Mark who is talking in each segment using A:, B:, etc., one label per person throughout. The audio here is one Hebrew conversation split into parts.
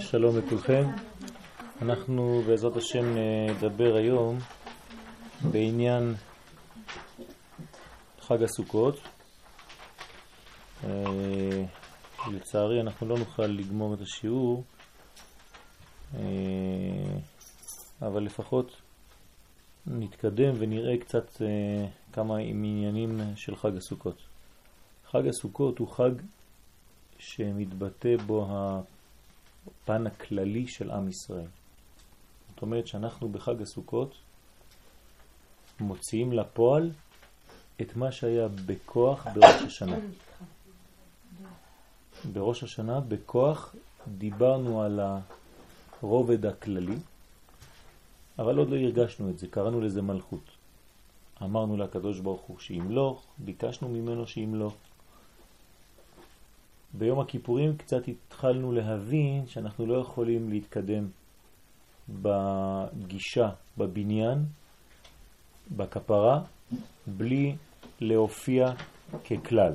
A: שלום לכולכם. אנחנו בעזרת השם נדבר היום בעניין חג הסוכות. אה, לצערי אנחנו לא נוכל לגמור את השיעור, אה, אבל לפחות נתקדם ונראה קצת אה, כמה עניינים של חג הסוכות. חג הסוכות הוא חג שמתבטא בו הפן הכללי של עם ישראל. זאת אומרת שאנחנו בחג הסוכות מוציאים לפועל את מה שהיה בכוח בראש השנה. בראש השנה בכוח דיברנו על הרובד הכללי, אבל עוד לא הרגשנו את זה, קראנו לזה מלכות. אמרנו לקדוש ברוך הוא שימלוך, ביקשנו ממנו שימלוך. ביום הכיפורים קצת התחלנו להבין שאנחנו לא יכולים להתקדם בגישה, בבניין, בכפרה, בלי להופיע ככלל.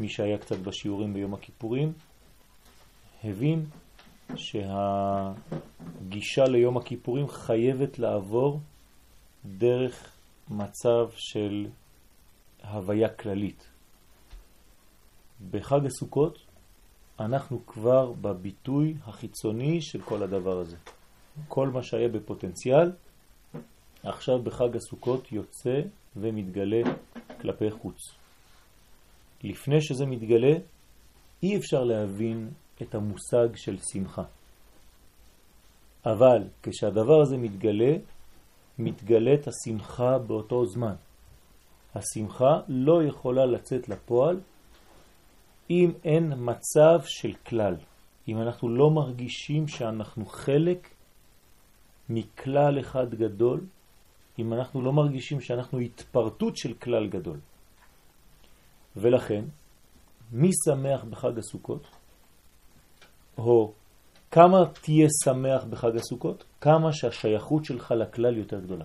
A: מי שהיה קצת בשיעורים ביום הכיפורים הבין שהגישה ליום הכיפורים חייבת לעבור דרך מצב של הוויה כללית. בחג הסוכות אנחנו כבר בביטוי החיצוני של כל הדבר הזה. כל מה שהיה בפוטנציאל, עכשיו בחג הסוכות יוצא ומתגלה כלפי חוץ. לפני שזה מתגלה, אי אפשר להבין את המושג של שמחה. אבל כשהדבר הזה מתגלה, מתגלית השמחה באותו זמן. השמחה לא יכולה לצאת לפועל אם אין מצב של כלל, אם אנחנו לא מרגישים שאנחנו חלק מכלל אחד גדול, אם אנחנו לא מרגישים שאנחנו התפרטות של כלל גדול. ולכן, מי שמח בחג הסוכות? או כמה תהיה שמח בחג הסוכות? כמה שהשייכות שלך לכלל יותר גדולה.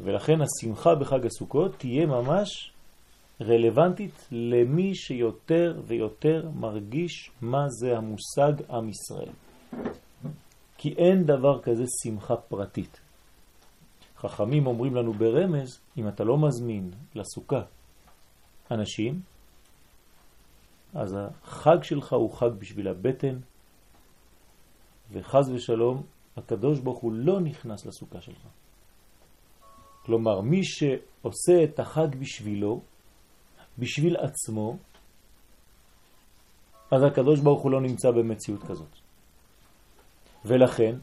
A: ולכן השמחה בחג הסוכות תהיה ממש רלוונטית למי שיותר ויותר מרגיש מה זה המושג עם ישראל. כי אין דבר כזה שמחה פרטית. חכמים אומרים לנו ברמז, אם אתה לא מזמין לסוכה אנשים, אז החג שלך הוא חג בשביל הבטן, וחז ושלום, הקדוש ברוך הוא לא נכנס לסוכה שלך. כלומר, מי שעושה את החג בשבילו, בשביל עצמו, אז הקדוש ברוך הוא לא נמצא במציאות כזאת. ולכן,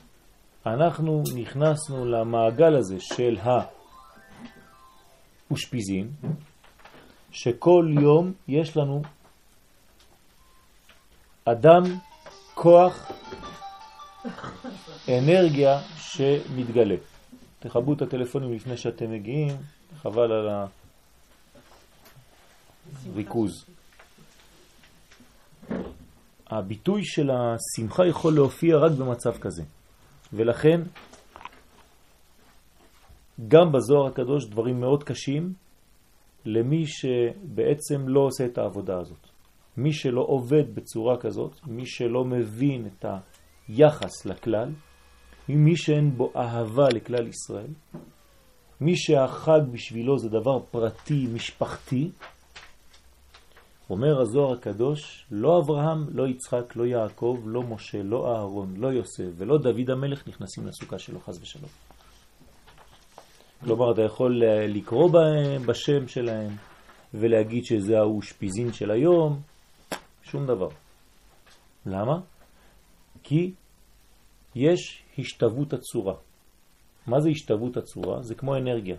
A: אנחנו נכנסנו למעגל הזה של האושפיזין, שכל יום יש לנו אדם, כוח, אנרגיה שמתגלה. תחבו את הטלפונים לפני שאתם מגיעים, חבל על הריכוז. הביטוי של השמחה יכול להופיע רק במצב כזה. ולכן, גם בזוהר הקדוש דברים מאוד קשים למי שבעצם לא עושה את העבודה הזאת. מי שלא עובד בצורה כזאת, מי שלא מבין את היחס לכלל, מי שאין בו אהבה לכלל ישראל, מי שהחג בשבילו זה דבר פרטי, משפחתי, אומר הזוהר הקדוש, לא אברהם, לא יצחק, לא יעקב, לא משה, לא אהרון, לא יוסף ולא דוד המלך נכנסים לסוכה שלו חז ושלום. כלומר, אתה יכול לקרוא בהם, בשם שלהם ולהגיד שזה האושפיזין של היום, שום דבר. למה? כי יש השתוות הצורה. מה זה השתוות הצורה? זה כמו אנרגיה.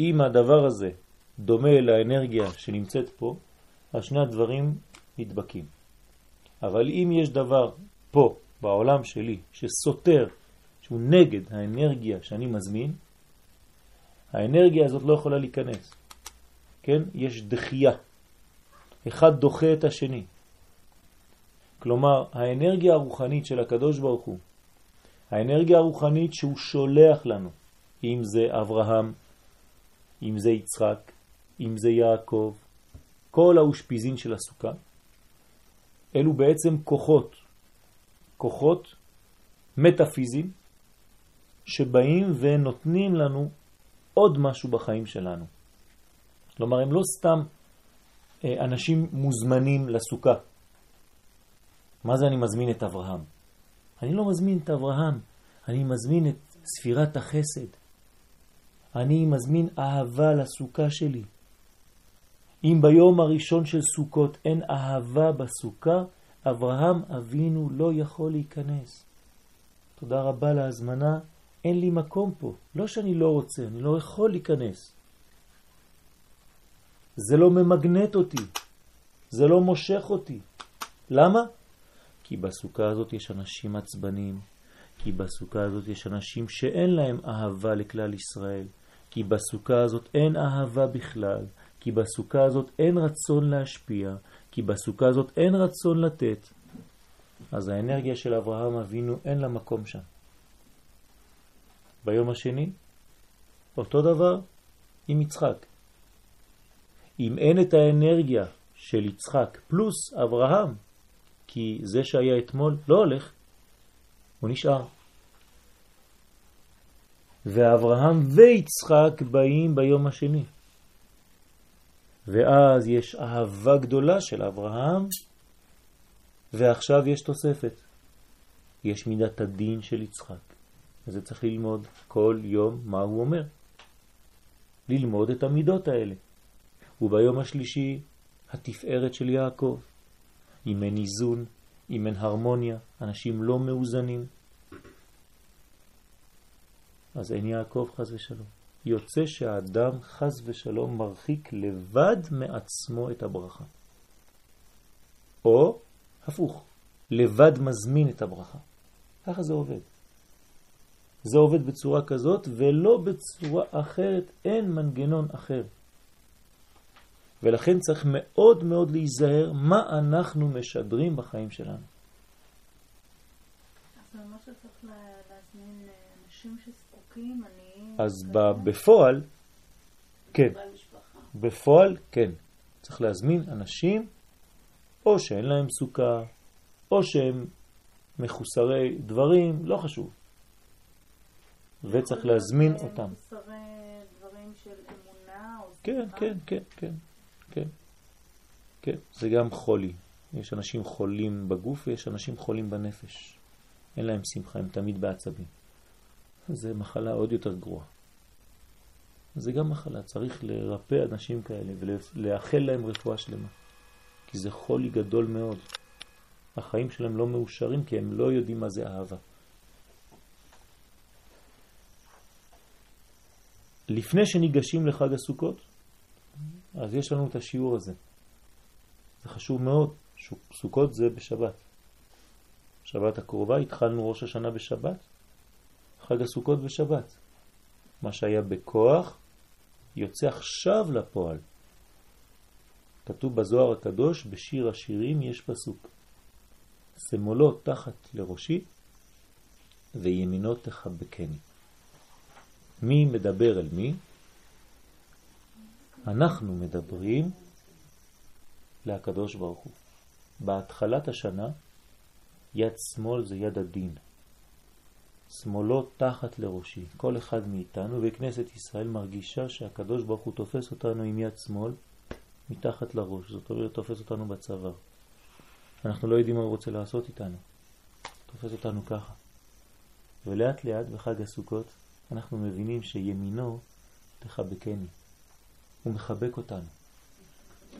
A: אם הדבר הזה דומה לאנרגיה שנמצאת פה, אז שני הדברים נדבקים. אבל אם יש דבר פה, בעולם שלי, שסותר, שהוא נגד האנרגיה שאני מזמין, האנרגיה הזאת לא יכולה להיכנס. כן? יש דחייה. אחד דוחה את השני. כלומר, האנרגיה הרוחנית של הקדוש ברוך הוא, האנרגיה הרוחנית שהוא שולח לנו, אם זה אברהם, אם זה יצחק, אם זה יעקב, כל האושפיזין של הסוכה, אלו בעצם כוחות כוחות מטאפיזיים שבאים ונותנים לנו עוד משהו בחיים שלנו. כלומר, הם לא סתם אה, אנשים מוזמנים לסוכה. מה זה אני מזמין את אברהם? אני לא מזמין את אברהם, אני מזמין את ספירת החסד. אני מזמין אהבה לסוכה שלי. אם ביום הראשון של סוכות אין אהבה בסוכה, אברהם אבינו לא יכול להיכנס. תודה רבה להזמנה, אין לי מקום פה. לא שאני לא רוצה, אני לא יכול להיכנס. זה לא ממגנט אותי, זה לא מושך אותי. למה? כי בסוכה הזאת יש אנשים עצבנים, כי בסוכה הזאת יש אנשים שאין להם אהבה לכלל ישראל, כי בסוכה הזאת אין אהבה בכלל, כי בסוכה הזאת אין רצון להשפיע, כי בסוכה הזאת אין רצון לתת. אז האנרגיה של אברהם אבינו אין לה מקום שם. ביום השני, אותו דבר עם יצחק. אם אין את האנרגיה של יצחק פלוס אברהם, כי זה שהיה אתמול לא הולך, הוא נשאר. ואברהם ויצחק באים ביום השני. ואז יש אהבה גדולה של אברהם, ועכשיו יש תוספת. יש מידת הדין של יצחק. וזה צריך ללמוד כל יום מה הוא אומר. ללמוד את המידות האלה. וביום השלישי התפארת של יעקב. אם אין איזון, אם אין הרמוניה, אנשים לא מאוזנים. אז אין יעקב חז ושלום. יוצא שהאדם חז ושלום מרחיק לבד מעצמו את הברכה. או הפוך, לבד מזמין את הברכה. ככה זה עובד. זה עובד בצורה כזאת ולא בצורה אחרת, אין מנגנון אחר. ולכן צריך מאוד מאוד להיזהר מה אנחנו משדרים בחיים שלנו.
B: אז ממש צריך להזמין אנשים
A: אז בפועל, כן. בפועל, כן. צריך להזמין אנשים או שאין להם סוכה, או שהם מחוסרי דברים, לא חשוב. וצריך להזמין אותם.
B: מחוסרי דברים של אמונה או
A: כן, כן, כן, כן. כן, כן, זה גם חולי. יש אנשים חולים בגוף ויש אנשים חולים בנפש. אין להם שמחה, הם תמיד בעצבים. זה מחלה עוד יותר גרועה. זה גם מחלה, צריך לרפא אנשים כאלה ולאחל להם רפואה שלמה. כי זה חולי גדול מאוד. החיים שלהם לא מאושרים כי הם לא יודעים מה זה אהבה. לפני שניגשים לחג הסוכות, אז יש לנו את השיעור הזה. זה חשוב מאוד, סוכות זה בשבת. שבת הקרובה, התחלנו ראש השנה בשבת, חג הסוכות בשבת. מה שהיה בכוח יוצא עכשיו לפועל. כתוב בזוהר הקדוש, בשיר השירים יש פסוק. שמאלו תחת לראשי וימינו תחבקני. מי מדבר אל מי? אנחנו מדברים להקדוש ברוך הוא. בהתחלת השנה יד שמאל זה יד הדין. שמאלו תחת לראשי. כל אחד מאיתנו וכנסת ישראל מרגישה שהקדוש ברוך הוא תופס אותנו עם יד שמאל מתחת לראש. זאת אומרת תופס אותנו בצוואר. אנחנו לא יודעים מה הוא רוצה לעשות איתנו. תופס אותנו ככה. ולאט לאט בחג הסוכות אנחנו מבינים שימינו תחבקני. הוא מחבק אותנו.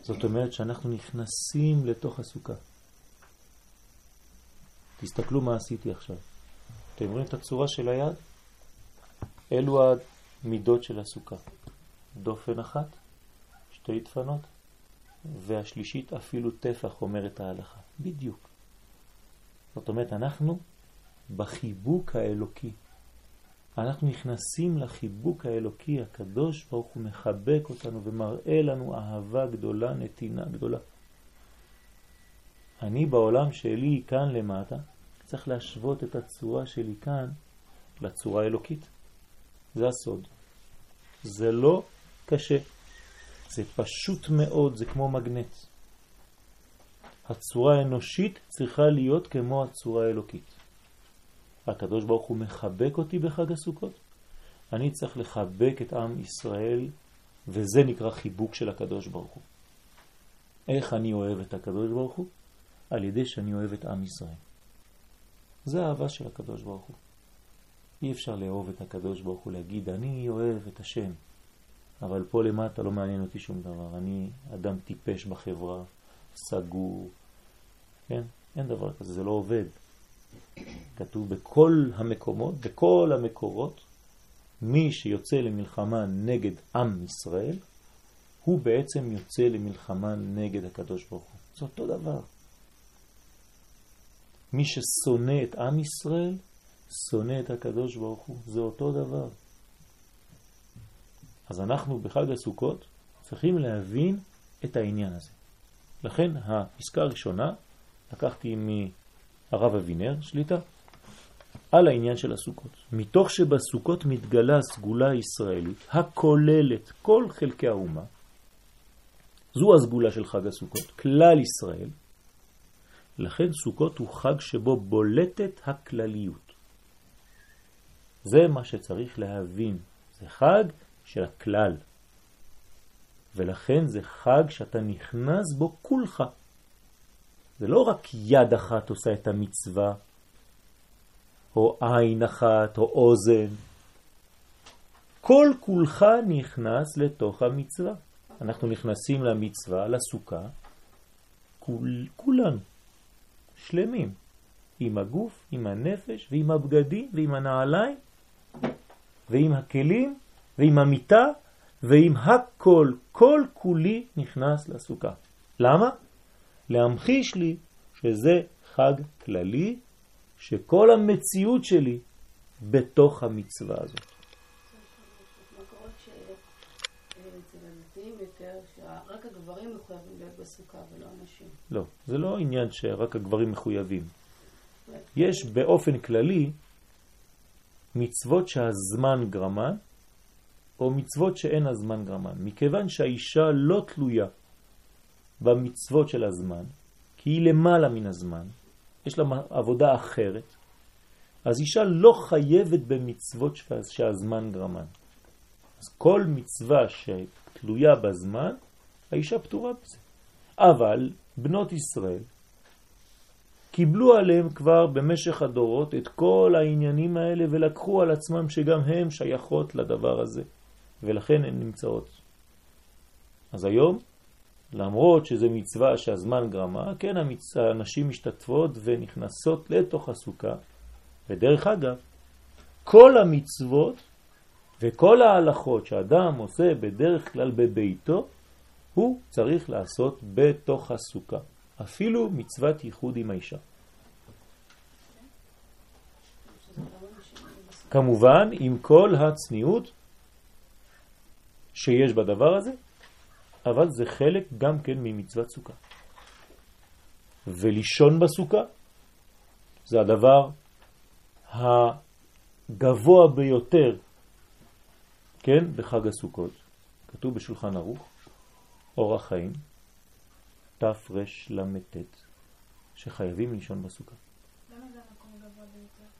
A: זאת אומרת שאנחנו נכנסים לתוך הסוכה. תסתכלו מה עשיתי עכשיו. אתם רואים את הצורה של היד? אלו המידות של הסוכה. דופן אחת, שתי דפנות, והשלישית אפילו טפח, אומרת ההלכה. בדיוק. זאת אומרת, אנחנו בחיבוק האלוקי. אנחנו נכנסים לחיבוק האלוקי הקדוש, ברוך הוא מחבק אותנו ומראה לנו אהבה גדולה, נתינה גדולה. אני בעולם שלי כאן למטה, צריך להשוות את הצורה שלי כאן לצורה האלוקית. זה הסוד. זה לא קשה. זה פשוט מאוד, זה כמו מגנט. הצורה האנושית צריכה להיות כמו הצורה האלוקית. הקדוש ברוך הוא מחבק אותי בחג הסוכות, אני צריך לחבק את עם ישראל, וזה נקרא חיבוק של הקדוש ברוך הוא. איך אני אוהב את הקדוש ברוך הוא? על ידי שאני אוהב את עם ישראל. זה האהבה של הקדוש ברוך הוא. אי אפשר לאהוב את הקדוש ברוך הוא, להגיד, אני אוהב את השם, אבל פה למטה לא מעניין אותי שום דבר. אני אדם טיפש בחברה, סגור, כן? אין דבר כזה, זה לא עובד. כתוב בכל המקומות, בכל המקורות, מי שיוצא למלחמה נגד עם ישראל, הוא בעצם יוצא למלחמה נגד הקדוש ברוך הוא. זה אותו דבר. מי ששונא את עם ישראל, שונא את הקדוש ברוך הוא. זה אותו דבר. אז אנחנו בחג הסוכות צריכים להבין את העניין הזה. לכן הפסקה הראשונה, לקחתי מהרב אבינר, שליטה, על העניין של הסוכות. מתוך שבסוכות מתגלה הסגולה הישראלית הכוללת כל חלקי האומה, זו הסגולה של חג הסוכות, כלל ישראל, לכן סוכות הוא חג שבו בולטת הכלליות. זה מה שצריך להבין, זה חג של הכלל. ולכן זה חג שאתה נכנס בו כולך. זה לא רק יד אחת עושה את המצווה, או עין אחת, או אוזן. כל כולך נכנס לתוך המצווה. אנחנו נכנסים למצווה, לסוכה, כול, כולנו, שלמים, עם הגוף, עם הנפש, ועם הבגדים, ועם הנעליים, ועם הכלים, ועם המיטה, ועם הכל, כל כולי נכנס לסוכה. למה? להמחיש לי שזה חג כללי, שכל המציאות שלי בתוך המצווה הזאת. לא, זה לא עניין שרק הגברים מחויבים. יש באופן כללי מצוות שהזמן גרמן, או מצוות שאין הזמן גרמן. מכיוון שהאישה לא תלויה במצוות של הזמן, כי היא למעלה מן הזמן, יש לה עבודה אחרת, אז אישה לא חייבת במצוות שהזמן גרמן. אז כל מצווה שתלויה בזמן, האישה פטורה בזה. אבל בנות ישראל קיבלו עליהם כבר במשך הדורות את כל העניינים האלה ולקחו על עצמם שגם הם שייכות לדבר הזה, ולכן הן נמצאות. אז היום למרות שזה מצווה שהזמן גרמה, כן, הנשים משתתפות ונכנסות לתוך הסוכה. ודרך אגב, כל המצוות וכל ההלכות שאדם עושה בדרך כלל בביתו, הוא צריך לעשות בתוך הסוכה. אפילו מצוות ייחוד עם האישה. כמובן, עם כל הצניעות שיש בדבר הזה, אבל זה חלק גם כן ממצוות סוכה. ולישון בסוכה זה הדבר הגבוה ביותר, כן, בחג הסוכות. כתוב בשולחן ערוך, אורח חיים, תרל"ט, שחייבים לישון בסוכה.
B: למה זה המקום הגבוה ביותר?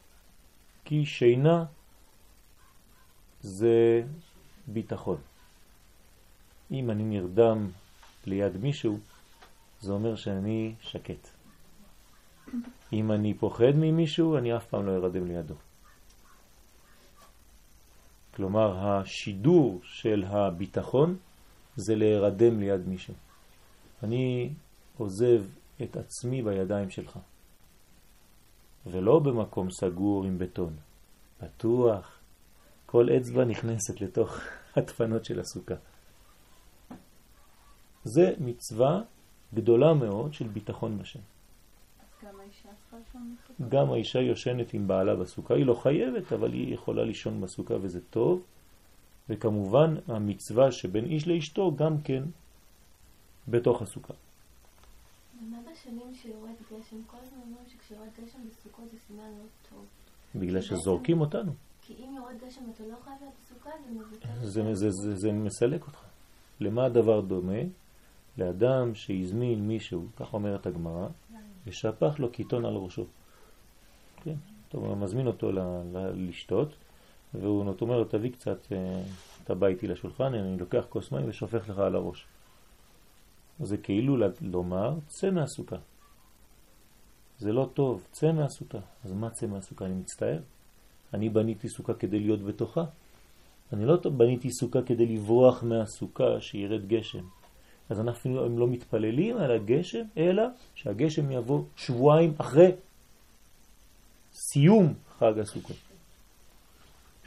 A: כי שינה זה ביטחון. אם אני נרדם ליד מישהו, זה אומר שאני שקט. אם אני פוחד ממישהו, אני אף פעם לא ארדם לידו. כלומר, השידור של הביטחון זה להירדם ליד מישהו. אני עוזב את עצמי בידיים שלך, ולא במקום סגור עם בטון, פתוח. כל אצבע נכנסת לתוך הדפנות של הסוכה. זה מצווה גדולה מאוד של ביטחון בשם.
B: גם האישה צריכה לישון בסוכה?
A: גם האישה יושנת עם בעלה בסוכה, היא לא חייבת, אבל היא יכולה לישון בסוכה וזה טוב. וכמובן המצווה שבין איש לאשתו גם כן בתוך הסוכה.
C: מה בשנים שיורד גשם? כל הזמן אומרים שכשיורד גשם בסוכות זה סימן לא טוב.
A: בגלל שזורקים אותנו.
C: כי אם יורד גשם אתה לא חייב להיות בסוכה, זה מבטא.
A: זה, זה, זה, זה מסלק אותך. למה הדבר דומה? לאדם שהזמין מישהו, כך אומרת הגמרא, ושפך לו קיטון על ראשו. כן, טוב, הוא מזמין אותו לשתות, והוא אומר לו, תביא קצת, אה, אתה בא איתי לשולחן, אני לוקח כוס מים ושופך לך על הראש. זה כאילו לומר, צא מהסוכה. זה לא טוב, צא מהסוכה. אז מה צא מהסוכה? אני מצטער. אני בניתי סוכה כדי להיות בתוכה. אני לא בניתי סוכה כדי לברוח מהסוכה שירד גשם. אז אנחנו הם לא מתפללים על הגשם, אלא שהגשם יבוא שבועיים אחרי סיום חג הסוכות.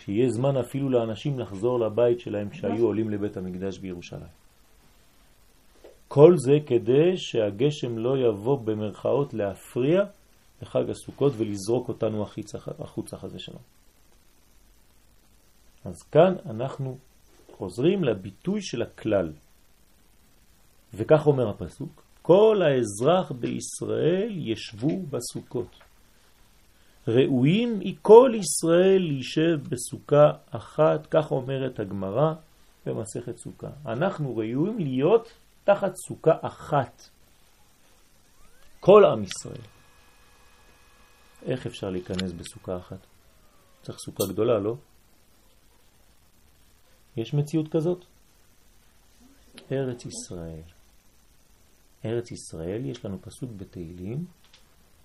A: שיהיה זמן אפילו לאנשים לחזור לבית שלהם כשהיו עולים לבית המקדש בירושלים. כל זה כדי שהגשם לא יבוא במרכאות להפריע לחג הסוכות ולזרוק אותנו החוצה חזה שלנו. אז כאן אנחנו חוזרים לביטוי של הכלל. וכך אומר הפסוק, כל האזרח בישראל ישבו בסוכות. ראויים כל ישראל להישב בסוכה אחת, כך אומרת הגמרא במסכת סוכה. אנחנו ראויים להיות תחת סוכה אחת. כל עם ישראל. איך אפשר להיכנס בסוכה אחת? צריך סוכה גדולה, לא? יש מציאות כזאת? ארץ ישראל. ארץ ישראל, יש לנו פסוק בתהילים,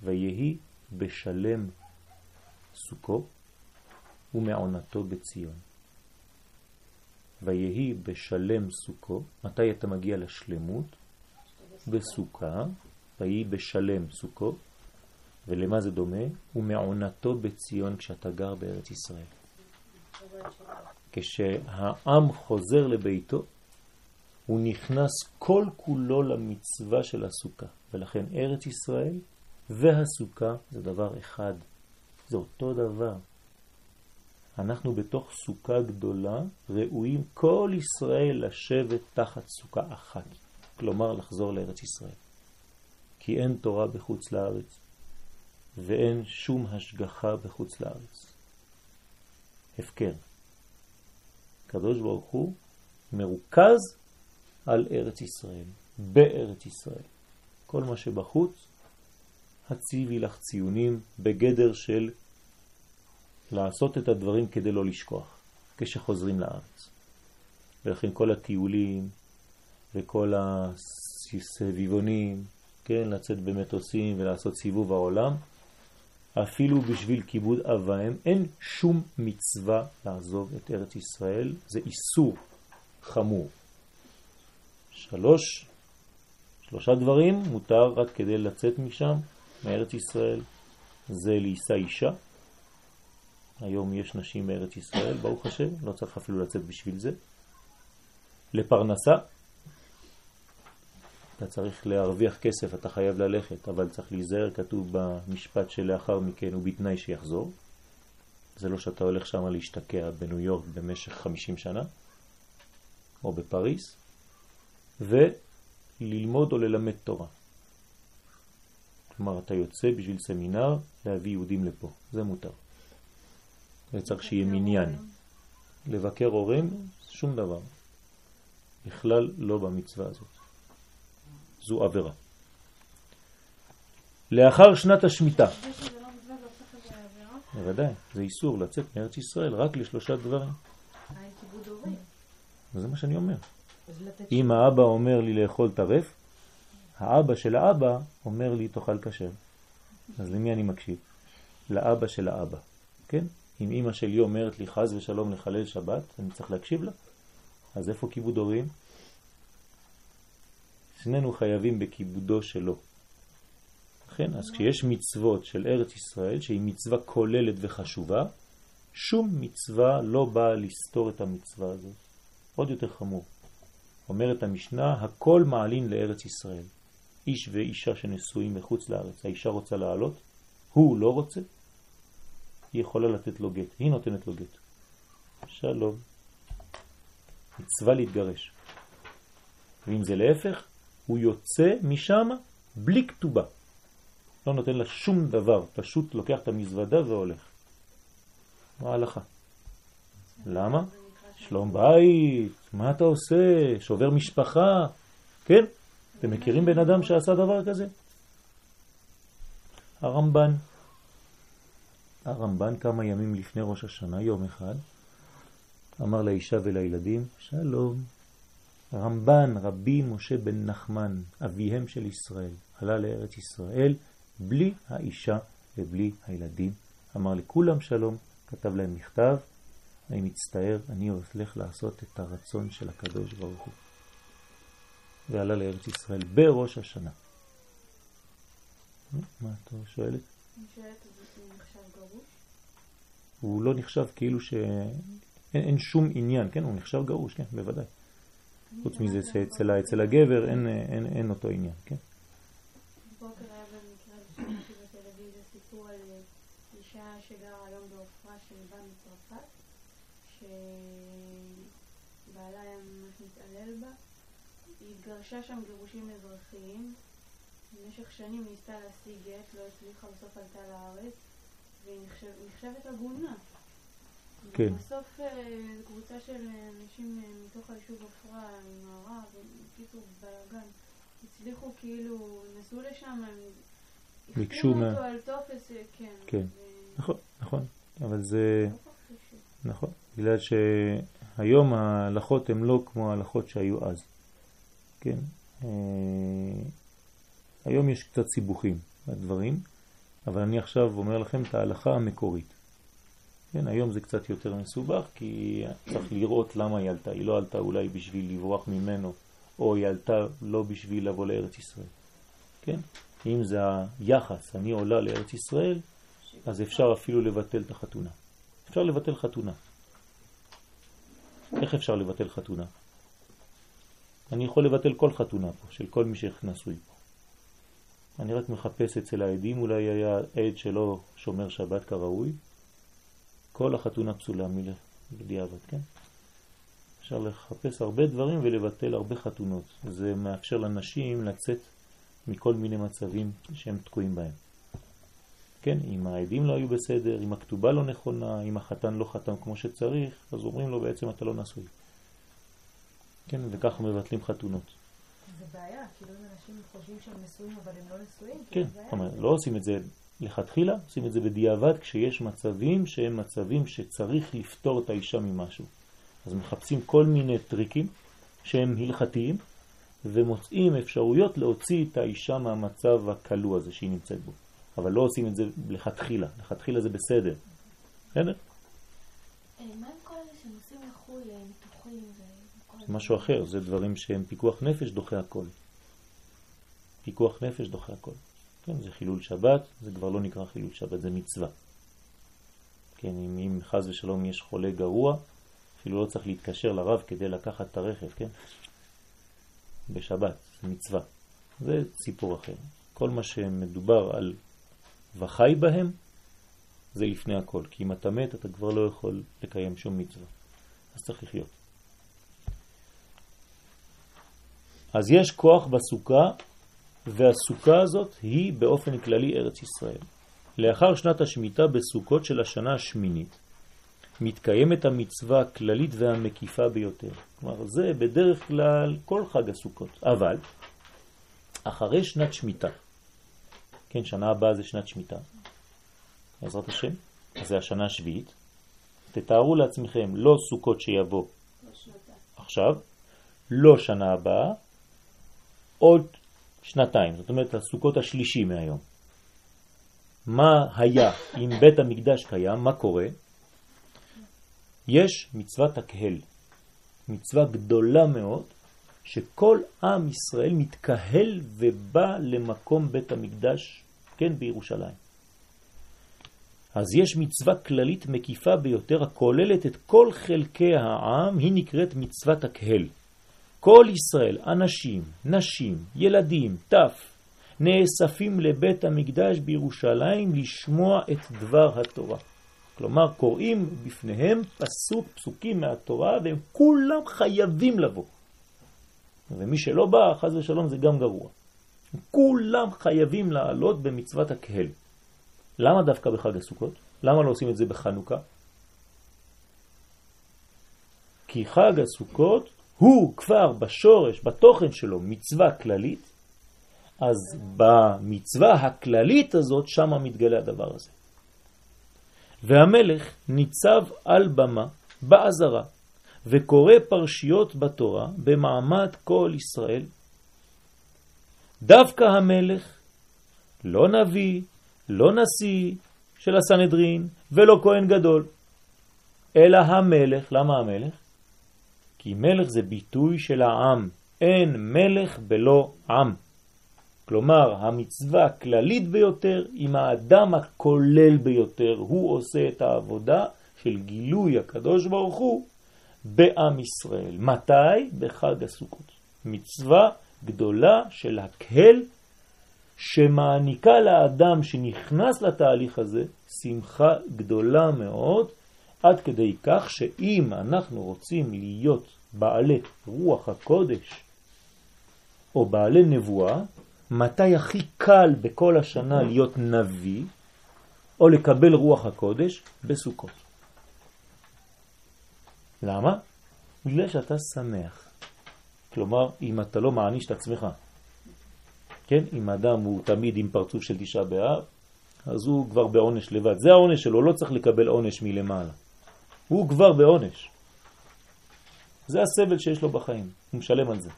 A: ויהי בשלם סוכו ומעונתו בציון. ויהי בשלם סוכו, מתי אתה מגיע לשלמות? בסוכה, ויהי בשלם סוכו, ולמה זה דומה? ומעונתו בציון כשאתה גר בארץ ישראל. כשהעם חוזר לביתו, הוא נכנס כל כולו למצווה של הסוכה, ולכן ארץ ישראל והסוכה זה דבר אחד, זה אותו דבר. אנחנו בתוך סוכה גדולה ראויים כל ישראל לשבת תחת סוכה אחת, כלומר לחזור לארץ ישראל. כי אין תורה בחוץ לארץ ואין שום השגחה בחוץ לארץ. הפקר. קדוש ברוך הוא מרוכז על ארץ ישראל, בארץ ישראל. כל מה שבחוץ, הציבי לך ציונים בגדר של לעשות את הדברים כדי לא לשכוח, כשחוזרים לארץ. ולכן כל הטיולים וכל הסביבונים, כן, לצאת במטוסים ולעשות סיבוב העולם, אפילו בשביל כיבוד אבהם, אין שום מצווה לעזוב את ארץ ישראל, זה איסור חמור. שלוש, שלושה דברים מותר רק כדי לצאת משם, מארץ ישראל, זה להישא אישה. היום יש נשים בארץ ישראל, ברוך השם, לא צריך אפילו לצאת בשביל זה. לפרנסה, אתה צריך להרוויח כסף, אתה חייב ללכת, אבל צריך להיזהר, כתוב במשפט שלאחר מכן ובתנאי שיחזור. זה לא שאתה הולך שם להשתקע בניו יורק במשך 50 שנה, או בפריס, וללמוד או ללמד תורה. כלומר, אתה יוצא בשביל סמינר להביא יהודים לפה, זה מותר. זה צריך שיהיה מניין. לבקר הורים, שום דבר. בכלל לא במצווה הזאת. זו עבירה. לאחר שנת השמיטה. בוודאי, זה איסור לצאת מארץ ישראל רק לשלושה דברים. זה מה שאני אומר. אם האבא אומר לי לאכול טרף, האבא של האבא אומר לי תאכל כשר. אז למי אני מקשיב? לאבא של האבא, כן? אם אמא שלי אומרת לי חז ושלום לחלל שבת, אני צריך להקשיב לה. אז איפה כיבוד הורים? שנינו חייבים בכיבודו שלו. כן, אז כשיש מצוות של ארץ ישראל, שהיא מצווה כוללת וחשובה, שום מצווה לא באה לסתור את המצווה הזאת. עוד יותר חמור. אומרת המשנה, הכל מעלין לארץ ישראל. איש ואישה שנשואים מחוץ לארץ, האישה רוצה לעלות, הוא לא רוצה, היא יכולה לתת לו גט, היא נותנת לו גט. שלום. מצווה להתגרש. ואם זה להפך, הוא יוצא משם בלי כתובה. לא נותן לה שום דבר, פשוט לוקח את המזוודה והולך. מה ההלכה? למה? שלום בית, מה אתה עושה? שובר משפחה, כן? אתם מכירים בן אדם שעשה דבר כזה? הרמב"ן. הרמב"ן כמה ימים לפני ראש השנה, יום אחד, אמר לאישה ולילדים, שלום. רמב"ן, רבי משה בן נחמן, אביהם של ישראל, עלה לארץ ישראל בלי האישה ובלי הילדים. אמר לכולם שלום, כתב להם מכתב, אני מצטער, אני הולך לעשות את הרצון של הקדוש ברוך הוא. ועלה לארץ ישראל בראש השנה. מה את שואלת?
B: אני שואלת, הוא נחשב גרוש?
A: הוא לא נחשב כאילו ש... אין, אין שום עניין, כן? הוא נחשב גרוש, כן, בוודאי. חוץ מזה שאצל אצל הגבר אין, אין, אין אותו עניין, כן?
B: בבוקר היה במקרה בטלוויזיה סיפור על אישה שגרה היום בעופרה שבאה מצרפת, שבעלה היה ממש מתעלל בה. היא התגרשה שם גירושים אזרחיים. במשך שנים ניסתה להשיג גט, לא הצליחה, בסוף עלתה לארץ, והיא נחשב, נחשבת עגונה.
A: כן.
B: בסוף קבוצה של אנשים אה, מתוך היישוב עפרה, עם הרב, בקיצור בלאגן, הצליחו כאילו, נסעו לשם, הם
A: ביקשו מה-
B: אותו על טופס, אה, כן.
A: כן.
B: ו-
A: נכון, נכון. אבל זה...
B: לא.
A: נכון. בגלל שהיום ההלכות הן לא כמו ההלכות שהיו אז. כן. אה, היום יש קצת סיבוכים בדברים, אבל אני עכשיו אומר לכם את ההלכה המקורית. כן, היום זה קצת יותר מסובך, כי צריך לראות למה היא עלתה. היא לא עלתה אולי בשביל לברוח ממנו, או היא עלתה לא בשביל לבוא לארץ ישראל. כן? אם זה היחס, אני עולה לארץ ישראל, אז אפשר אפילו לבטל את החתונה. אפשר לבטל חתונה. איך אפשר לבטל חתונה? אני יכול לבטל כל חתונה פה, של כל מי שנשוי פה. אני רק מחפש אצל העדים, אולי היה עד שלא שומר שבת כראוי, כל החתונה פסולה מלך בדיעבד, כן? אפשר לחפש הרבה דברים ולבטל הרבה חתונות. זה מאפשר לנשים לצאת מכל מיני מצבים שהם תקועים בהם. כן, אם העדים לא היו בסדר, אם הכתובה לא נכונה, אם החתן לא חתם כמו שצריך, אז אומרים לו בעצם אתה לא נשוי. כן, וככה מבטלים חתונות.
D: זה בעיה, כאילו אם אנשים חושבים שהם נשואים אבל הם לא נשואים,
A: כן,
D: כאילו זה
A: זאת אומרת. לא עושים את זה לכתחילה, עושים את זה בדיעבד כשיש מצבים שהם מצבים שצריך לפתור את האישה ממשהו. אז מחפשים כל מיני טריקים שהם הלכתיים ומוצאים אפשרויות להוציא את האישה מהמצב הקלו הזה שהיא נמצאת בו. אבל לא עושים את זה לכתחילה, לכתחילה זה בסדר. בסדר?
C: אה, מה עם כל אלה שנוסעים לחו"ל לניתוחים וכל
A: זה משהו אחר, זה דברים שהם פיקוח נפש דוחה הכל. פיקוח נפש דוחה הכל. כן, זה חילול שבת, זה כבר לא נקרא חילול שבת, זה מצווה. כן, אם, אם חז ושלום יש חולה גרוע, אפילו לא צריך להתקשר לרב כדי לקחת את הרכב, כן? בשבת, זה מצווה. זה סיפור אחר. כל מה שמדובר על וחי בהם, זה לפני הכל. כי אם אתה מת, אתה כבר לא יכול לקיים שום מצווה. אז צריך לחיות. אז יש כוח בסוכה, והסוכה הזאת היא באופן כללי ארץ ישראל. לאחר שנת השמיטה בסוכות של השנה השמינית, מתקיימת המצווה הכללית והמקיפה ביותר. כלומר, זה בדרך כלל כל חג הסוכות. אבל, אחרי שנת שמיטה, כן, שנה הבאה זה שנת שמיטה, בעזרת השם, אז זה השנה השביעית, תתארו לעצמכם לא סוכות שיבוא עכשיו, לא שנה הבאה, עוד שנתיים, זאת אומרת הסוכות השלישי מהיום. מה היה אם בית המקדש קיים, מה קורה? יש מצוות הקהל, מצווה גדולה מאוד, שכל עם ישראל מתקהל ובא למקום בית המקדש, כן, בירושלים. אז יש מצווה כללית מקיפה ביותר הכוללת את כל חלקי העם, היא נקראת מצוות הקהל. כל ישראל, אנשים, נשים, ילדים, טף, נאספים לבית המקדש בירושלים לשמוע את דבר התורה. כלומר, קוראים בפניהם פסוק, פסוקים מהתורה, והם כולם חייבים לבוא. ומי שלא בא, חז ושלום, זה גם גרוע. כולם חייבים לעלות במצוות הקהל. למה דווקא בחג הסוכות? למה לא עושים את זה בחנוכה? כי חג הסוכות הוא כבר בשורש, בתוכן שלו, מצווה כללית, אז במצווה הכללית הזאת, שם מתגלה הדבר הזה. והמלך ניצב על במה בעזרה וקורא פרשיות בתורה במעמד כל ישראל. דווקא המלך, לא נביא, לא נשיא של הסנהדרין ולא כהן גדול, אלא המלך. למה המלך? כי מלך זה ביטוי של העם, אין מלך בלא עם. כלומר, המצווה הכללית ביותר עם האדם הכולל ביותר, הוא עושה את העבודה של גילוי הקדוש ברוך הוא בעם ישראל. מתי? בחג הסוכות. מצווה גדולה של הקהל שמעניקה לאדם שנכנס לתהליך הזה שמחה גדולה מאוד, עד כדי כך שאם אנחנו רוצים להיות בעלי רוח הקודש או בעלי נבואה, מתי הכי קל בכל השנה להיות נביא או לקבל רוח הקודש? בסוכות. למה? בגלל שאתה שמח. כלומר, אם אתה לא מעניש את עצמך, כן? אם אדם הוא תמיד עם פרצוף של תשעה באב, אז הוא כבר בעונש לבד. זה העונש שלו, לא צריך לקבל עונש מלמעלה. הוא כבר בעונש. זה הסבל שיש לו בחיים, הוא משלם על זה.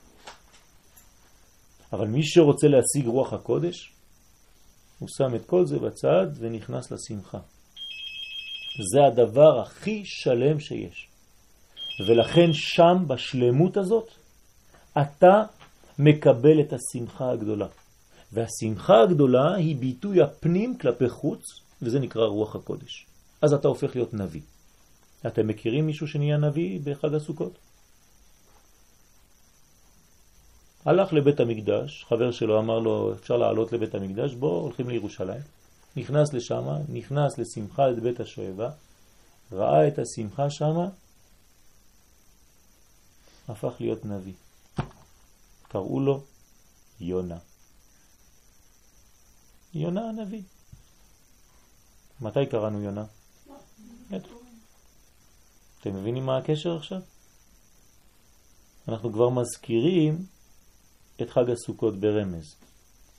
A: אבל מי שרוצה להשיג רוח הקודש, הוא שם את כל זה בצד ונכנס לשמחה. זה הדבר הכי שלם שיש. ולכן שם, בשלמות הזאת, אתה מקבל את השמחה הגדולה. והשמחה הגדולה היא ביטוי הפנים כלפי חוץ, וזה נקרא רוח הקודש. אז אתה הופך להיות נביא. אתם מכירים מישהו שנהיה נביא בחג הסוכות? הלך לבית המקדש, חבר שלו אמר לו, אפשר לעלות לבית המקדש, בוא, הולכים לירושלים. נכנס לשם, נכנס לשמחה לבית השואבה, ראה את השמחה שם, הפך להיות נביא. קראו לו יונה. יונה הנביא. מתי קראנו יונה? אתם מבינים מה הקשר עכשיו? אנחנו כבר מזכירים את חג הסוכות ברמז,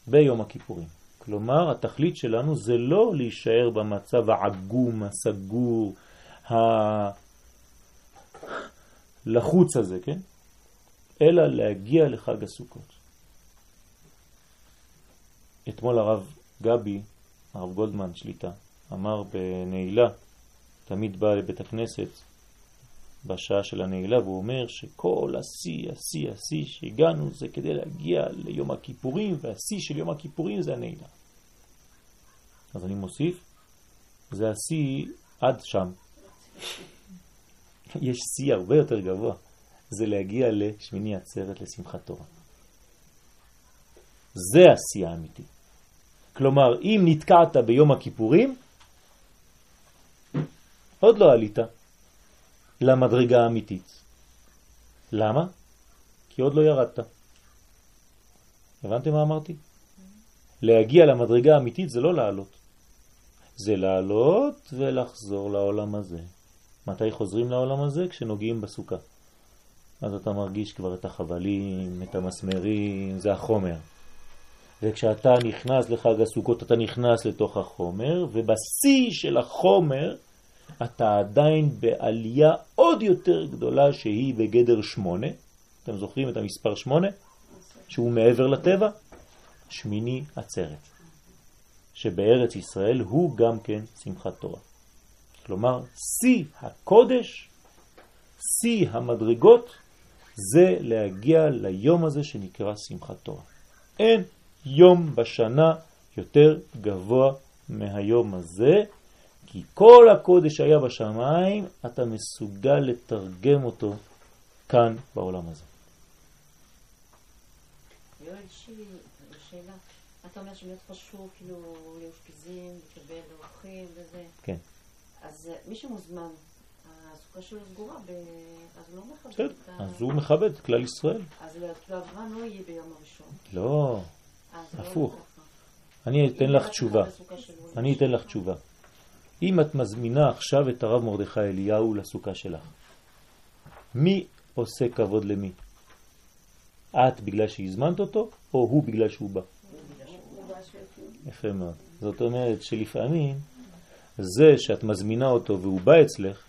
A: ביום הכיפורים. כלומר, התכלית שלנו זה לא להישאר במצב העגום, הסגור, הלחוץ הזה, כן? אלא להגיע לחג הסוכות. אתמול הרב גבי, הרב גולדמן שליטה, אמר בנעילה, תמיד בא לבית הכנסת בשעה של הנעילה, והוא אומר שכל השיא, השיא, השיא שהגענו זה כדי להגיע ליום הכיפורים, והשיא של יום הכיפורים זה הנעילה. אז אני מוסיף, זה השיא עד שם. יש שיא הרבה יותר גבוה, זה להגיע לשמיני עצרת לשמחת תורה. זה השיא האמיתי. כלומר, אם נתקעת ביום הכיפורים, עוד לא עלית. למדרגה האמיתית. למה? כי עוד לא ירדת. הבנתם מה אמרתי? להגיע למדרגה האמיתית זה לא לעלות. זה לעלות ולחזור לעולם הזה. מתי חוזרים לעולם הזה? כשנוגעים בסוכה. אז אתה מרגיש כבר את החבלים, את המסמרים, זה החומר. וכשאתה נכנס לחג הסוכות, אתה נכנס לתוך החומר, ובשיא של החומר אתה עדיין בעלייה עוד יותר גדולה שהיא בגדר שמונה. אתם זוכרים את המספר שמונה? שהוא מעבר לטבע? שמיני עצרת. שבארץ ישראל הוא גם כן שמחת תורה. כלומר, שיא הקודש, שיא המדרגות, זה להגיע ליום הזה שנקרא שמחת תורה. אין יום בשנה יותר גבוה מהיום הזה, כי כל הקודש היה בשמיים, אתה מסוגל לתרגם אותו כאן בעולם הזה.
E: יואל, שאלה. אתה אומר שבאמת חשוב כאילו לאושפיזין, לקבל אורחים וזה.
A: כן.
E: אז מי שמוזמן, הסוכה שלו סגורה, אז הוא לא מכבד
A: בסדר. אז הוא מכבד את כלל ישראל.
E: אז כאילו אברהם לא יהיה ביום הראשון.
A: לא,
E: לא
A: הפוך. אני אתן לך תשובה. אני אתן לך תשובה. אם את מזמינה עכשיו את הרב מרדכי אליהו לסוכה שלך, מי עושה כבוד למי? את בגלל שהזמנת אותו, או הוא בגלל שהוא בא? יפה מאוד. זאת אומרת שלפעמים זה שאת מזמינה אותו והוא בא אצלך,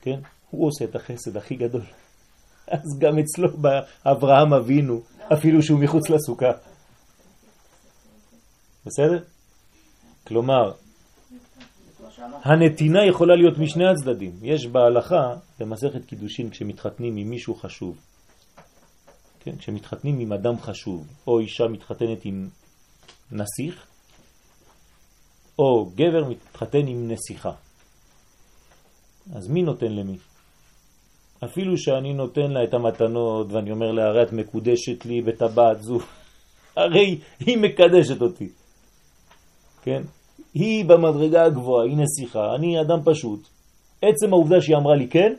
A: כן? הוא עושה את החסד הכי גדול. אז גם אצלו באברהם אבינו, אפילו שהוא מחוץ לסוכה. בסדר? כלומר, הנתינה יכולה להיות משני הצדדים. יש בהלכה, במסכת קידושין, כשמתחתנים עם מישהו חשוב, כן? כשמתחתנים עם אדם חשוב, או אישה מתחתנת עם נסיך, או גבר מתחתן עם נסיכה. אז מי נותן למי? אפילו שאני נותן לה את המתנות ואני אומר לה, הרי את מקודשת לי בטבעת זו, הרי היא מקדשת אותי. כן? היא במדרגה הגבוהה, היא נסיכה, אני אדם פשוט. עצם העובדה שהיא אמרה לי כן,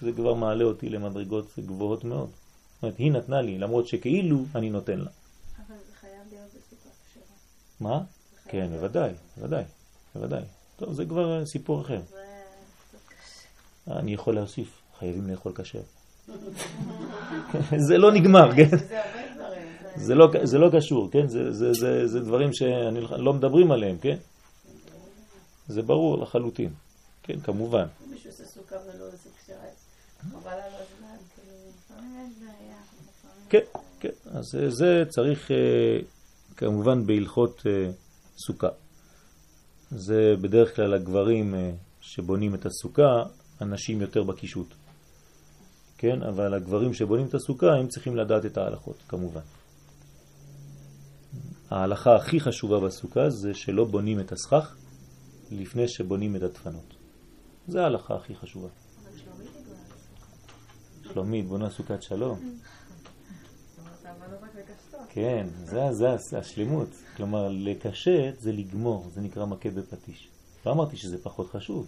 A: זה כבר מעלה אותי למדרגות גבוהות מאוד. זאת אומרת, היא נתנה לי, למרות שכאילו אני נותן לה.
B: אבל זה חייב להיות בסוכה כשרה.
A: מה? כן, בוודאי, בוודאי, בוודאי. טוב, זה כבר סיפור אחר.
B: זה.
A: אני יכול להוסיף, חייבים לאכול כשר. זה לא נגמר, כן? זה לא, זה לא קשור, כן? זה, זה, זה, זה דברים שאני לא מדברים עליהם, כן? זה ברור לחלוטין, כן, כמובן.
B: מישהו עושה סוכה ולא עושה כשרה. חבל על הזמן, כאילו, לפעמים יש בעיה. לפעמים-
A: כן, כן. אז אה, זה צריך אה, כמובן בהלכות אה, סוכה. זה בדרך כלל הגברים אה, שבונים את הסוכה, הנשים יותר בקישוט. כן, אבל הגברים שבונים את הסוכה הם צריכים לדעת את ההלכות, כמובן. ההלכה הכי חשובה בסוכה זה שלא בונים את הסכך לפני שבונים את הדפנות. זה ההלכה הכי חשובה.
B: שלומית
A: בונה סוכת שלום. כן, זה, זה השלמות. כלומר, לקשט זה לגמור, זה נקרא מכה בפטיש. לא אמרתי שזה פחות חשוב.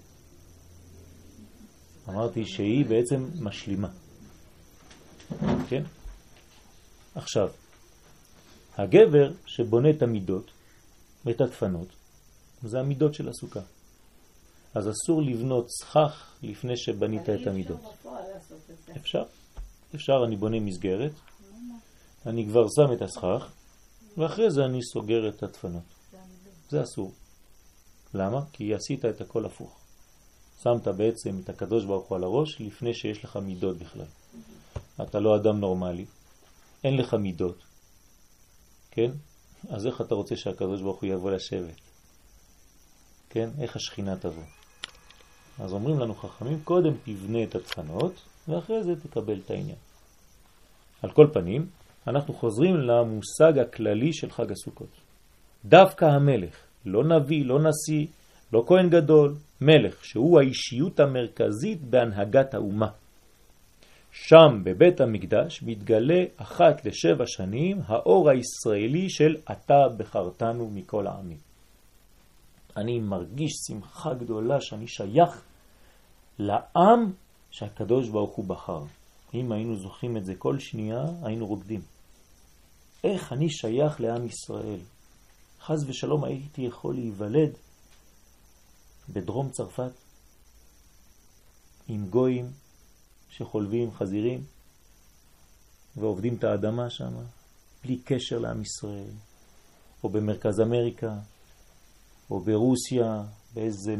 A: אמרתי שהיא בעצם משלימה. כן? עכשיו, הגבר שבונה את המידות ואת הדפנות, זה המידות של הסוכה. אז אסור לבנות סכך לפני שבנית את המידות.
B: אפשר,
A: אפשר, אני בונה מסגרת, אני כבר שם את הסכך, ואחרי זה אני סוגר את הדפנות. זה אסור. למה? כי עשית את הכל הפוך. שמת בעצם את הקדוש ברוך הוא על הראש לפני שיש לך מידות בכלל. אתה לא אדם נורמלי, אין לך מידות, כן? אז איך אתה רוצה שהקדוש ברוך הוא יבוא לשבת? כן? איך השכינה תבוא? אז אומרים לנו חכמים, קודם תבנה את הדפנות, ואחרי זה תקבל את העניין. על כל פנים, אנחנו חוזרים למושג הכללי של חג הסוכות. דווקא המלך, לא נביא, לא נשיא, לא כהן גדול, מלך, שהוא האישיות המרכזית בהנהגת האומה. שם בבית המקדש מתגלה אחת לשבע שנים האור הישראלי של אתה בחרתנו מכל העמים. אני מרגיש שמחה גדולה שאני שייך לעם שהקדוש ברוך הוא בחר. אם היינו זוכרים את זה כל שנייה, היינו רוקדים. איך אני שייך לעם ישראל? חז ושלום הייתי יכול להיוולד בדרום צרפת עם גויים שחולבים חזירים ועובדים את האדמה שם בלי קשר לעם ישראל, או במרכז אמריקה, או ברוסיה, באיזה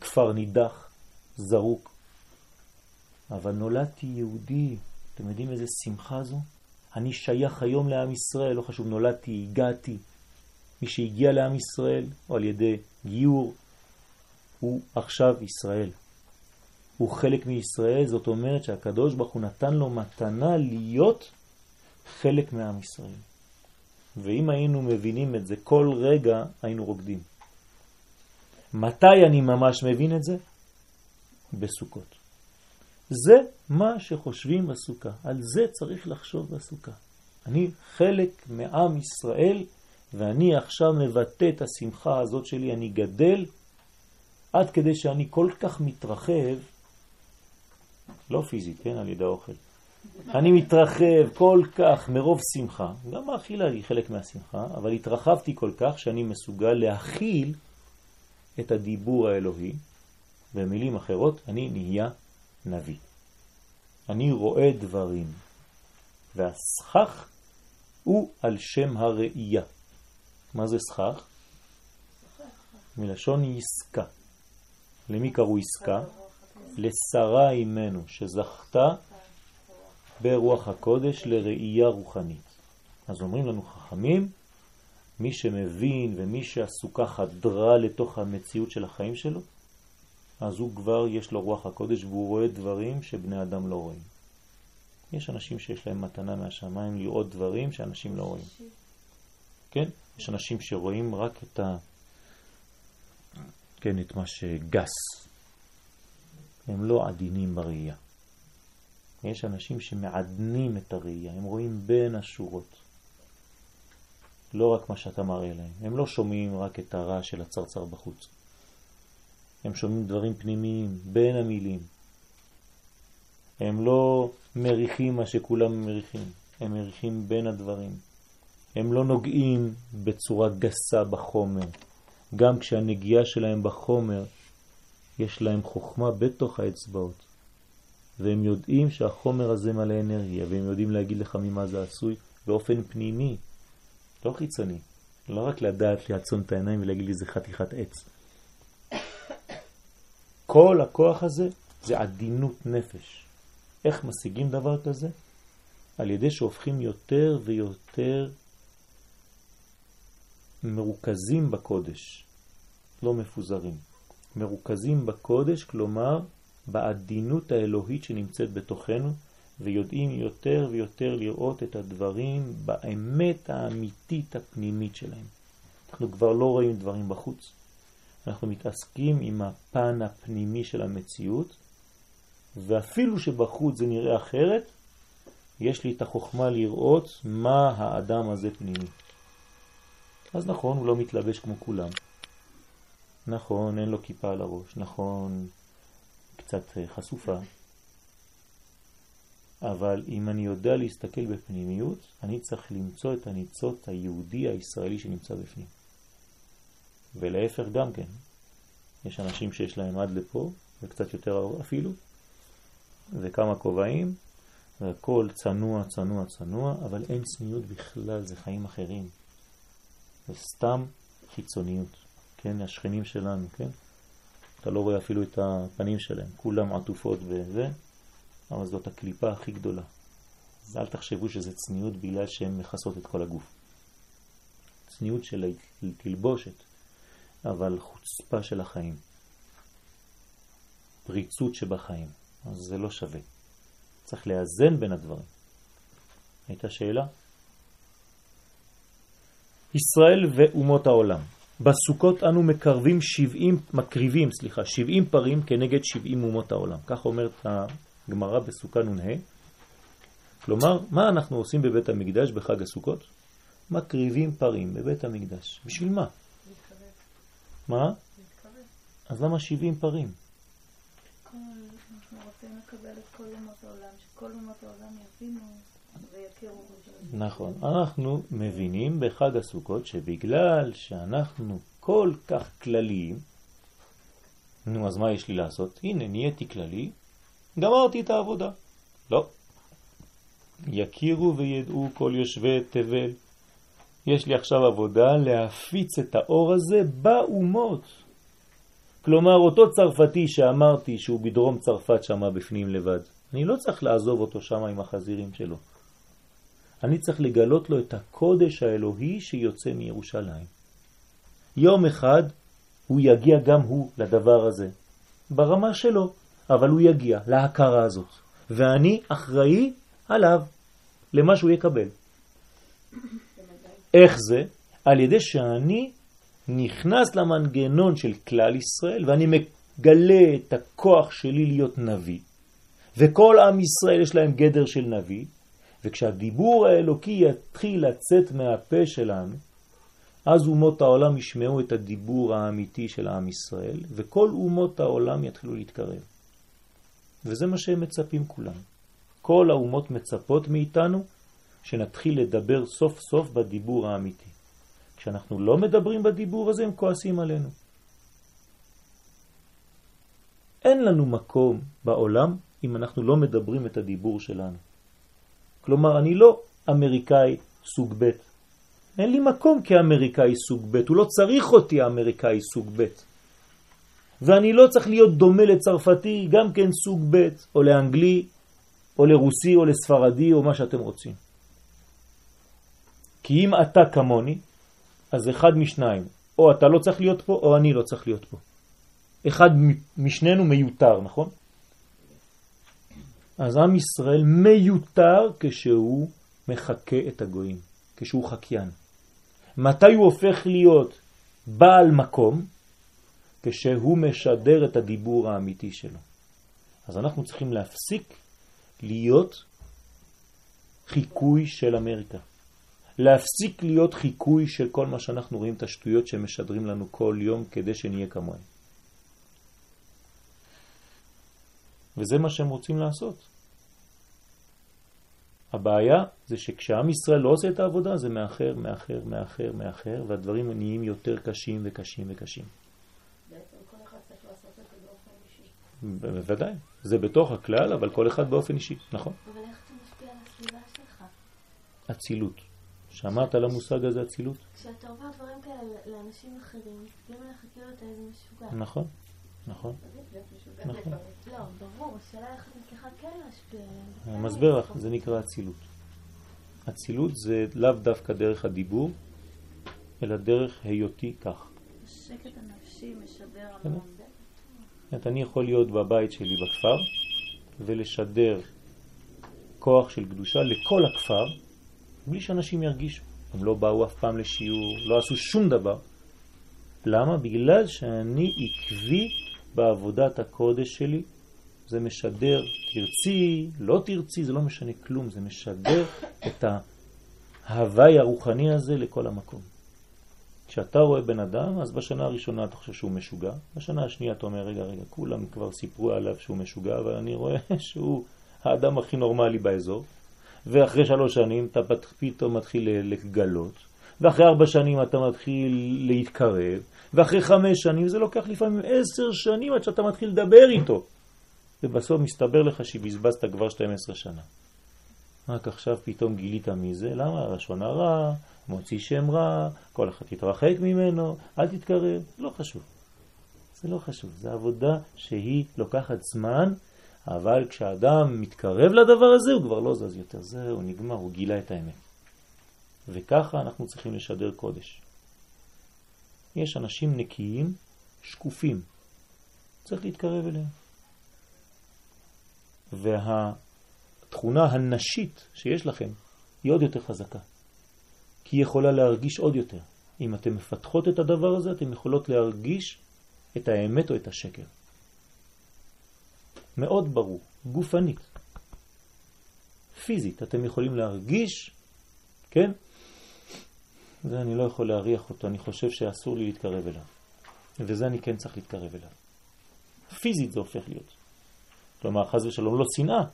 A: כפר נידח, זרוק. אבל נולדתי יהודי, אתם יודעים איזה שמחה זו? אני שייך היום לעם ישראל, לא חשוב, נולדתי, הגעתי. מי שהגיע לעם ישראל, או על ידי גיור, הוא עכשיו ישראל. הוא חלק מישראל, זאת אומרת שהקדוש ברוך הוא נתן לו מתנה להיות חלק מעם ישראל. ואם היינו מבינים את זה כל רגע, היינו רוקדים. מתי אני ממש מבין את זה? בסוכות. זה מה שחושבים בסוכה, על זה צריך לחשוב בסוכה. אני חלק מעם ישראל, ואני עכשיו מבטא את השמחה הזאת שלי, אני גדל, עד כדי שאני כל כך מתרחב, לא פיזית, כן, על ידי האוכל. אני מתרחב כל כך מרוב שמחה, גם האכילה היא חלק מהשמחה, אבל התרחבתי כל כך שאני מסוגל להכיל את הדיבור האלוהי, במילים אחרות, אני נהיה נביא. אני רואה דברים, והסכך הוא על שם הראייה. מה זה סכך? מלשון עסקה. למי קראו עסקה? לשרה אימנו, שזכתה ברוח הקודש לראייה רוחנית. אז אומרים לנו חכמים, מי שמבין ומי שהסוכה חדרה לתוך המציאות של החיים שלו, אז הוא כבר יש לו רוח הקודש והוא רואה דברים שבני אדם לא רואים. יש אנשים שיש להם מתנה מהשמיים לראות דברים שאנשים לא רואים. כן? יש אנשים שרואים רק את ה... כן, את מה שגס. הם לא עדינים בראייה. יש אנשים שמעדנים את הראייה, הם רואים בין השורות. לא רק מה שאתה מראה להם. הם לא שומעים רק את הרע של הצרצר בחוץ. הם שומעים דברים פנימיים בין המילים. הם לא מריחים מה שכולם מריחים, הם מריחים בין הדברים. הם לא נוגעים בצורה גסה בחומר. גם כשהנגיעה שלהם בחומר, יש להם חוכמה בתוך האצבעות. והם יודעים שהחומר הזה מלא אנרגיה, והם יודעים להגיד לך ממה זה עשוי באופן פנימי, לא חיצוני. לא רק לדעת לעצום את העיניים ולהגיד לי זה חתיכת עץ. כל הכוח הזה זה עדינות נפש. איך משיגים דבר כזה? על ידי שהופכים יותר ויותר מרוכזים בקודש, לא מפוזרים. מרוכזים בקודש, כלומר בעדינות האלוהית שנמצאת בתוכנו, ויודעים יותר ויותר לראות את הדברים באמת האמיתית הפנימית שלהם. אנחנו כבר לא רואים דברים בחוץ. אנחנו מתעסקים עם הפן הפנימי של המציאות, ואפילו שבחוץ זה נראה אחרת, יש לי את החוכמה לראות מה האדם הזה פנימי. אז נכון, הוא לא מתלבש כמו כולם. נכון, אין לו כיפה על הראש. נכון, קצת אה, חשופה. אבל אם אני יודע להסתכל בפנימיות, אני צריך למצוא את הניצות היהודי הישראלי שנמצא בפנים. ולהפך גם כן. יש אנשים שיש להם עד לפה, וקצת יותר אפילו, וכמה כובעים, והכל צנוע, צנוע, צנוע, אבל אין צניעות בכלל, זה חיים אחרים. זה סתם חיצוניות, כן? השכנים שלנו, כן? אתה לא רואה אפילו את הפנים שלהם, כולם עטופות וזה, אבל זאת הקליפה הכי גדולה. אז אל תחשבו שזה צניעות בגלל שהן מכסות את כל הגוף. צניעות של תלבושת, אבל חוצפה של החיים. פריצות שבחיים. אז זה לא שווה. צריך לאזן בין הדברים. הייתה שאלה? ישראל ואומות העולם. בסוכות אנו מקרבים 70, מקריבים, סליחה, 70 פרים כנגד 70 אומות העולם. כך אומרת הגמרא בסוכה נ"ה. כלומר, מה אנחנו עושים בבית המקדש בחג הסוכות? מקריבים פרים בבית המקדש. בשביל מה? להתקרב. מה? להתקרב. אז למה 70 פרים?
B: אנחנו רוצים לקבל את כל אומות העולם, שכל אומות העולם יבינו.
A: נכון. אנחנו מבינים בחג הסוכות שבגלל שאנחנו כל כך כלליים, נו, אז מה יש לי לעשות? הנה, נהייתי כללי, גמרתי את העבודה. לא. יכירו וידעו כל יושבי תבל. יש לי עכשיו עבודה להפיץ את האור הזה באומות. כלומר, אותו צרפתי שאמרתי שהוא בדרום צרפת שמה בפנים לבד, אני לא צריך לעזוב אותו שמה עם החזירים שלו. אני צריך לגלות לו את הקודש האלוהי שיוצא מירושלים. יום אחד הוא יגיע גם הוא לדבר הזה, ברמה שלו. אבל הוא יגיע להכרה הזאת, ואני אחראי עליו, למה שהוא יקבל. איך זה? על ידי שאני נכנס למנגנון של כלל ישראל ואני מגלה את הכוח שלי להיות נביא, וכל עם ישראל יש להם גדר של נביא, וכשהדיבור האלוקי יתחיל לצאת מהפה שלנו, אז אומות העולם ישמעו את הדיבור האמיתי של עם ישראל, וכל אומות העולם יתחילו להתקרב. וזה מה שהם מצפים כולם. כל האומות מצפות מאיתנו שנתחיל לדבר סוף סוף בדיבור האמיתי. כשאנחנו לא מדברים בדיבור הזה, הם כועסים עלינו. אין לנו מקום בעולם אם אנחנו לא מדברים את הדיבור שלנו. כלומר, אני לא אמריקאי סוג ב'. אין לי מקום כאמריקאי סוג ב', הוא לא צריך אותי האמריקאי סוג ב'. ואני לא צריך להיות דומה לצרפתי, גם כן סוג ב', או לאנגלי, או לרוסי, או לספרדי, או מה שאתם רוצים. כי אם אתה כמוני, אז אחד משניים, או אתה לא צריך להיות פה, או אני לא צריך להיות פה. אחד משנינו מיותר, נכון? אז עם ישראל מיותר כשהוא מחכה את הגויים, כשהוא חקיין. מתי הוא הופך להיות בעל מקום? כשהוא משדר את הדיבור האמיתי שלו. אז אנחנו צריכים להפסיק להיות חיקוי של אמריקה. להפסיק להיות חיקוי של כל מה שאנחנו רואים, את השטויות שמשדרים לנו כל יום כדי שנהיה כמוהם. וזה מה שהם רוצים לעשות. הבעיה זה שכשעם ישראל לא עושה את העבודה זה מאחר, מאחר, מאחר, מאחר, והדברים נהיים יותר קשים וקשים וקשים.
C: בעצם כל אחד צריך לעשות את זה באופן אישי.
A: בוודאי, זה בתוך הכלל, אבל כל אחד באופן אישי, נכון.
C: אבל איך אתה משפיע על הסביבה שלך?
A: אצילות. שמעת על המושג הזה אצילות?
C: כשאתה אומר דברים כאלה לאנשים אחרים, מסתכלים עליך כאילו אתה איזה משוגע.
A: נכון, נכון. נכון.
C: לא, ברור, השאלה איך מצליחה כן להשפיע.
A: אני מסביר לך, זה נקרא אצילות. אצילות זה לאו דווקא דרך הדיבור, אלא דרך היותי כך.
B: השקט הנפשי משדר
A: כן.
B: המון.
A: אני יכול להיות בבית שלי בכפר ולשדר כוח של קדושה לכל הכפר בלי שאנשים ירגישו. הם לא באו אף פעם לשיעור, לא עשו שום דבר. למה? בגלל שאני עקבי בעבודת הקודש שלי. זה משדר, תרצי, לא תרצי, זה לא משנה כלום, זה משדר את ההוואי הרוחני הזה לכל המקום. כשאתה רואה בן אדם, אז בשנה הראשונה אתה חושב שהוא משוגע, בשנה השנייה אתה אומר, רגע, רגע, כולם כבר סיפרו עליו שהוא משוגע, אבל אני רואה שהוא האדם הכי נורמלי באזור, ואחרי שלוש שנים אתה פתאום מתחיל לגלות, ואחרי ארבע שנים אתה מתחיל להתקרב, ואחרי חמש שנים, זה לוקח לפעמים עשר שנים עד שאתה מתחיל לדבר איתו. ובסוף מסתבר לך שבזבזת כבר 12 שנה. רק עכשיו פתאום גילית מי זה, למה? לשון הרע, מוציא שם רע, כל אחד תתרחק ממנו, אל תתקרב, לא חשוב. זה לא חשוב, זה עבודה שהיא לוקחת זמן, אבל כשאדם מתקרב לדבר הזה הוא כבר לא זז יותר, זהו, נגמר, הוא גילה את האמת. וככה אנחנו צריכים לשדר קודש. יש אנשים נקיים, שקופים, צריך להתקרב אליהם. והתכונה הנשית שיש לכם היא עוד יותר חזקה. כי היא יכולה להרגיש עוד יותר. אם אתם מפתחות את הדבר הזה, אתם יכולות להרגיש את האמת או את השקר. מאוד ברור, גופנית. פיזית, אתם יכולים להרגיש, כן? זה אני לא יכול להריח אותו, אני חושב שאסור לי להתקרב אליו. וזה אני כן צריך להתקרב אליו. פיזית זה הופך להיות. כלומר, חז ושלום לא שנאה,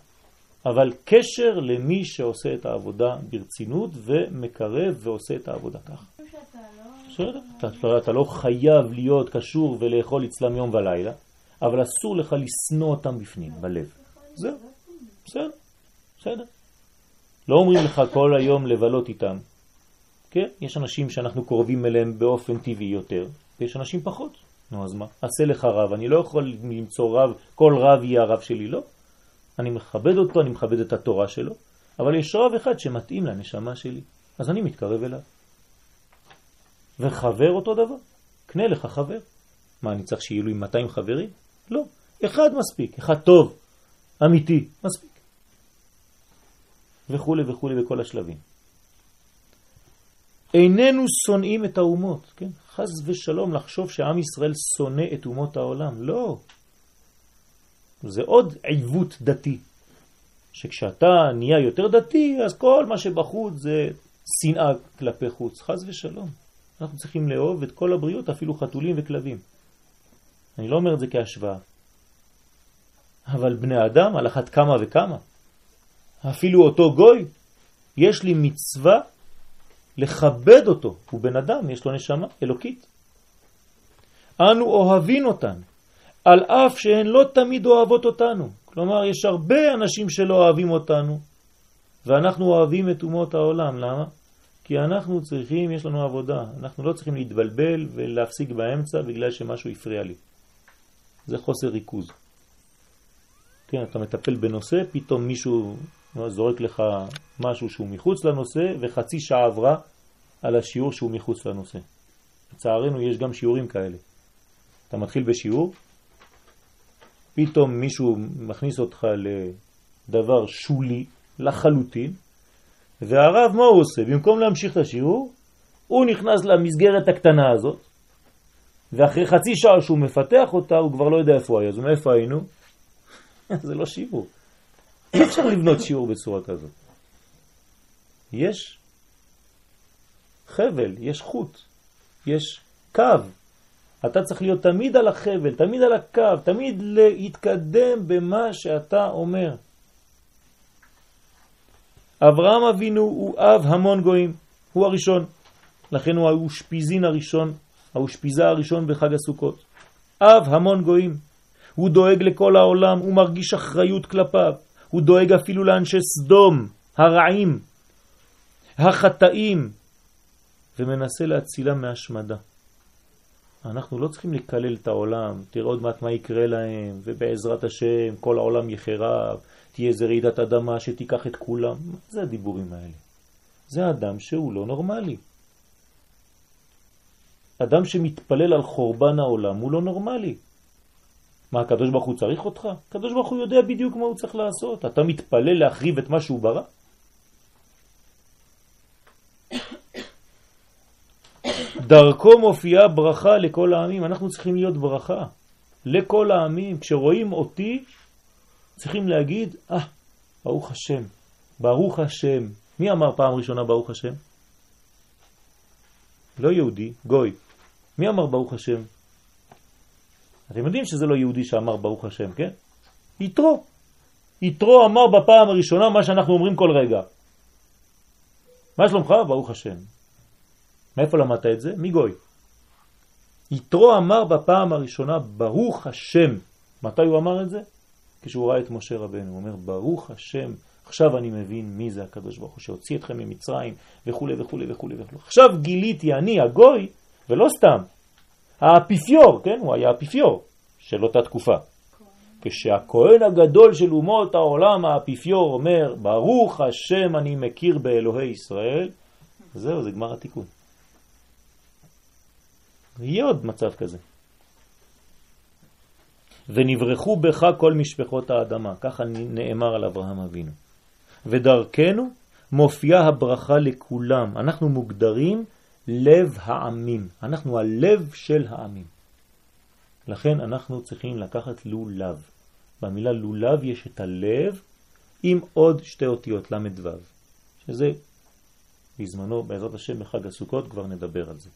A: אבל קשר למי שעושה את העבודה ברצינות ומקרב ועושה את העבודה כך. בסדר, אתה, אתה לא חייב להיות קשור ולאכול אצלם יום ולילה, אבל אסור לך לשנוא אותם בפנים, בלב. זהו, בסדר, בסדר. לא אומרים לך כל היום לבלות איתם. כן, יש אנשים שאנחנו קרובים אליהם באופן טבעי יותר, ויש אנשים פחות. נו, אז מה? עשה לך רב, אני לא יכול למצוא רב, כל רב יהיה הרב שלי, לא. אני מכבד אותו, אני מכבד את התורה שלו, אבל יש רב אחד שמתאים לנשמה שלי, אז אני מתקרב אליו. וחבר אותו דבר, קנה לך חבר. מה, אני צריך שיהיו לי 200 חברים? לא, אחד מספיק, אחד טוב, אמיתי, מספיק. וכו' וכו' בכל השלבים. איננו שונאים את האומות, כן? חז ושלום לחשוב שעם ישראל שונא את אומות העולם, לא. זה עוד עיוות דתי, שכשאתה נהיה יותר דתי, אז כל מה שבחוץ זה שנאה כלפי חוץ, חז ושלום. אנחנו צריכים לאהוב את כל הבריאות, אפילו חתולים וכלבים. אני לא אומר את זה כהשוואה. אבל בני אדם על אחת כמה וכמה. אפילו אותו גוי, יש לי מצווה לכבד אותו, הוא בן אדם, יש לו נשמה אלוקית. אנו אוהבים אותן, על אף שהן לא תמיד אוהבות אותנו. כלומר, יש הרבה אנשים שלא אוהבים אותנו, ואנחנו אוהבים את אומות העולם. למה? כי אנחנו צריכים, יש לנו עבודה. אנחנו לא צריכים להתבלבל ולהפסיק באמצע בגלל שמשהו הפריע לי. זה חוסר ריכוז. כן, אתה מטפל בנושא, פתאום מישהו זורק לך משהו שהוא מחוץ לנושא, וחצי שעה עברה על השיעור שהוא מחוץ לנושא. לצערנו יש גם שיעורים כאלה. אתה מתחיל בשיעור, פתאום מישהו מכניס אותך לדבר שולי לחלוטין, והרב מה הוא עושה? במקום להמשיך את השיעור, הוא נכנס למסגרת הקטנה הזאת, ואחרי חצי שעה שהוא מפתח אותה, הוא כבר לא יודע איפה היה. אז מאיפה היינו? זה לא שיעור. אי אפשר לבנות שיעור בצורה כזאת. יש חבל, יש חוט, יש קו. אתה צריך להיות תמיד על החבל, תמיד על הקו, תמיד להתקדם במה שאתה אומר. אברהם אבינו הוא אב המון גויים, הוא הראשון. לכן הוא האושפיזין הראשון, האושפיזה הראשון בחג הסוכות. אב המון גויים. הוא דואג לכל העולם, הוא מרגיש אחריות כלפיו. הוא דואג אפילו לאנשי סדום, הרעים, החטאים, ומנסה להצילם מהשמדה. אנחנו לא צריכים לקלל את העולם, תראה עוד מעט מה יקרה להם, ובעזרת השם כל העולם יחרב, תהיה איזה רעידת אדמה שתיקח את כולם. מה זה הדיבורים האלה? זה אדם שהוא לא נורמלי. אדם שמתפלל על חורבן העולם הוא לא נורמלי. מה, הקדוש ברוך הוא צריך אותך? הקדוש ברוך הוא יודע בדיוק מה הוא צריך לעשות. אתה מתפלל להחריב את מה שהוא ברא? דרכו מופיעה ברכה לכל העמים. אנחנו צריכים להיות ברכה לכל העמים. כשרואים אותי, צריכים להגיד, אה, ah, ברוך השם, ברוך השם. מי אמר פעם ראשונה ברוך השם? לא יהודי, גוי. מי אמר ברוך השם? אתם יודעים שזה לא יהודי שאמר ברוך השם, כן? יתרו. יתרו אמר בפעם הראשונה מה שאנחנו אומרים כל רגע. מה שלומך? ברוך השם. מאיפה למדת את זה? מגוי. יתרו אמר בפעם הראשונה ברוך השם. מתי הוא אמר את זה? כשהוא ראה את משה רבנו. הוא אומר ברוך השם. עכשיו אני מבין מי זה הקדוש ברוך הוא שהוציא אתכם ממצרים וכו' וכו' וכו' וכו'. עכשיו גיליתי אני הגוי, ולא סתם, האפיפיור, כן? הוא היה האפיפיור של אותה תקופה. כשהכהן הגדול של אומות העולם, האפיפיור, אומר, ברוך השם אני מכיר באלוהי ישראל, זהו, זה גמר התיקון. יהיה עוד מצב כזה. ונברחו בך כל משפחות האדמה, ככה נאמר על אברהם אבינו. ודרכנו מופיעה הברכה לכולם. אנחנו מוגדרים לב העמים. אנחנו הלב של העמים. לכן אנחנו צריכים לקחת לולב. במילה לולב יש את הלב עם עוד שתי אותיות ל"ו, שזה בזמנו, בעזרת השם, בחג הסוכות כבר נדבר על זה.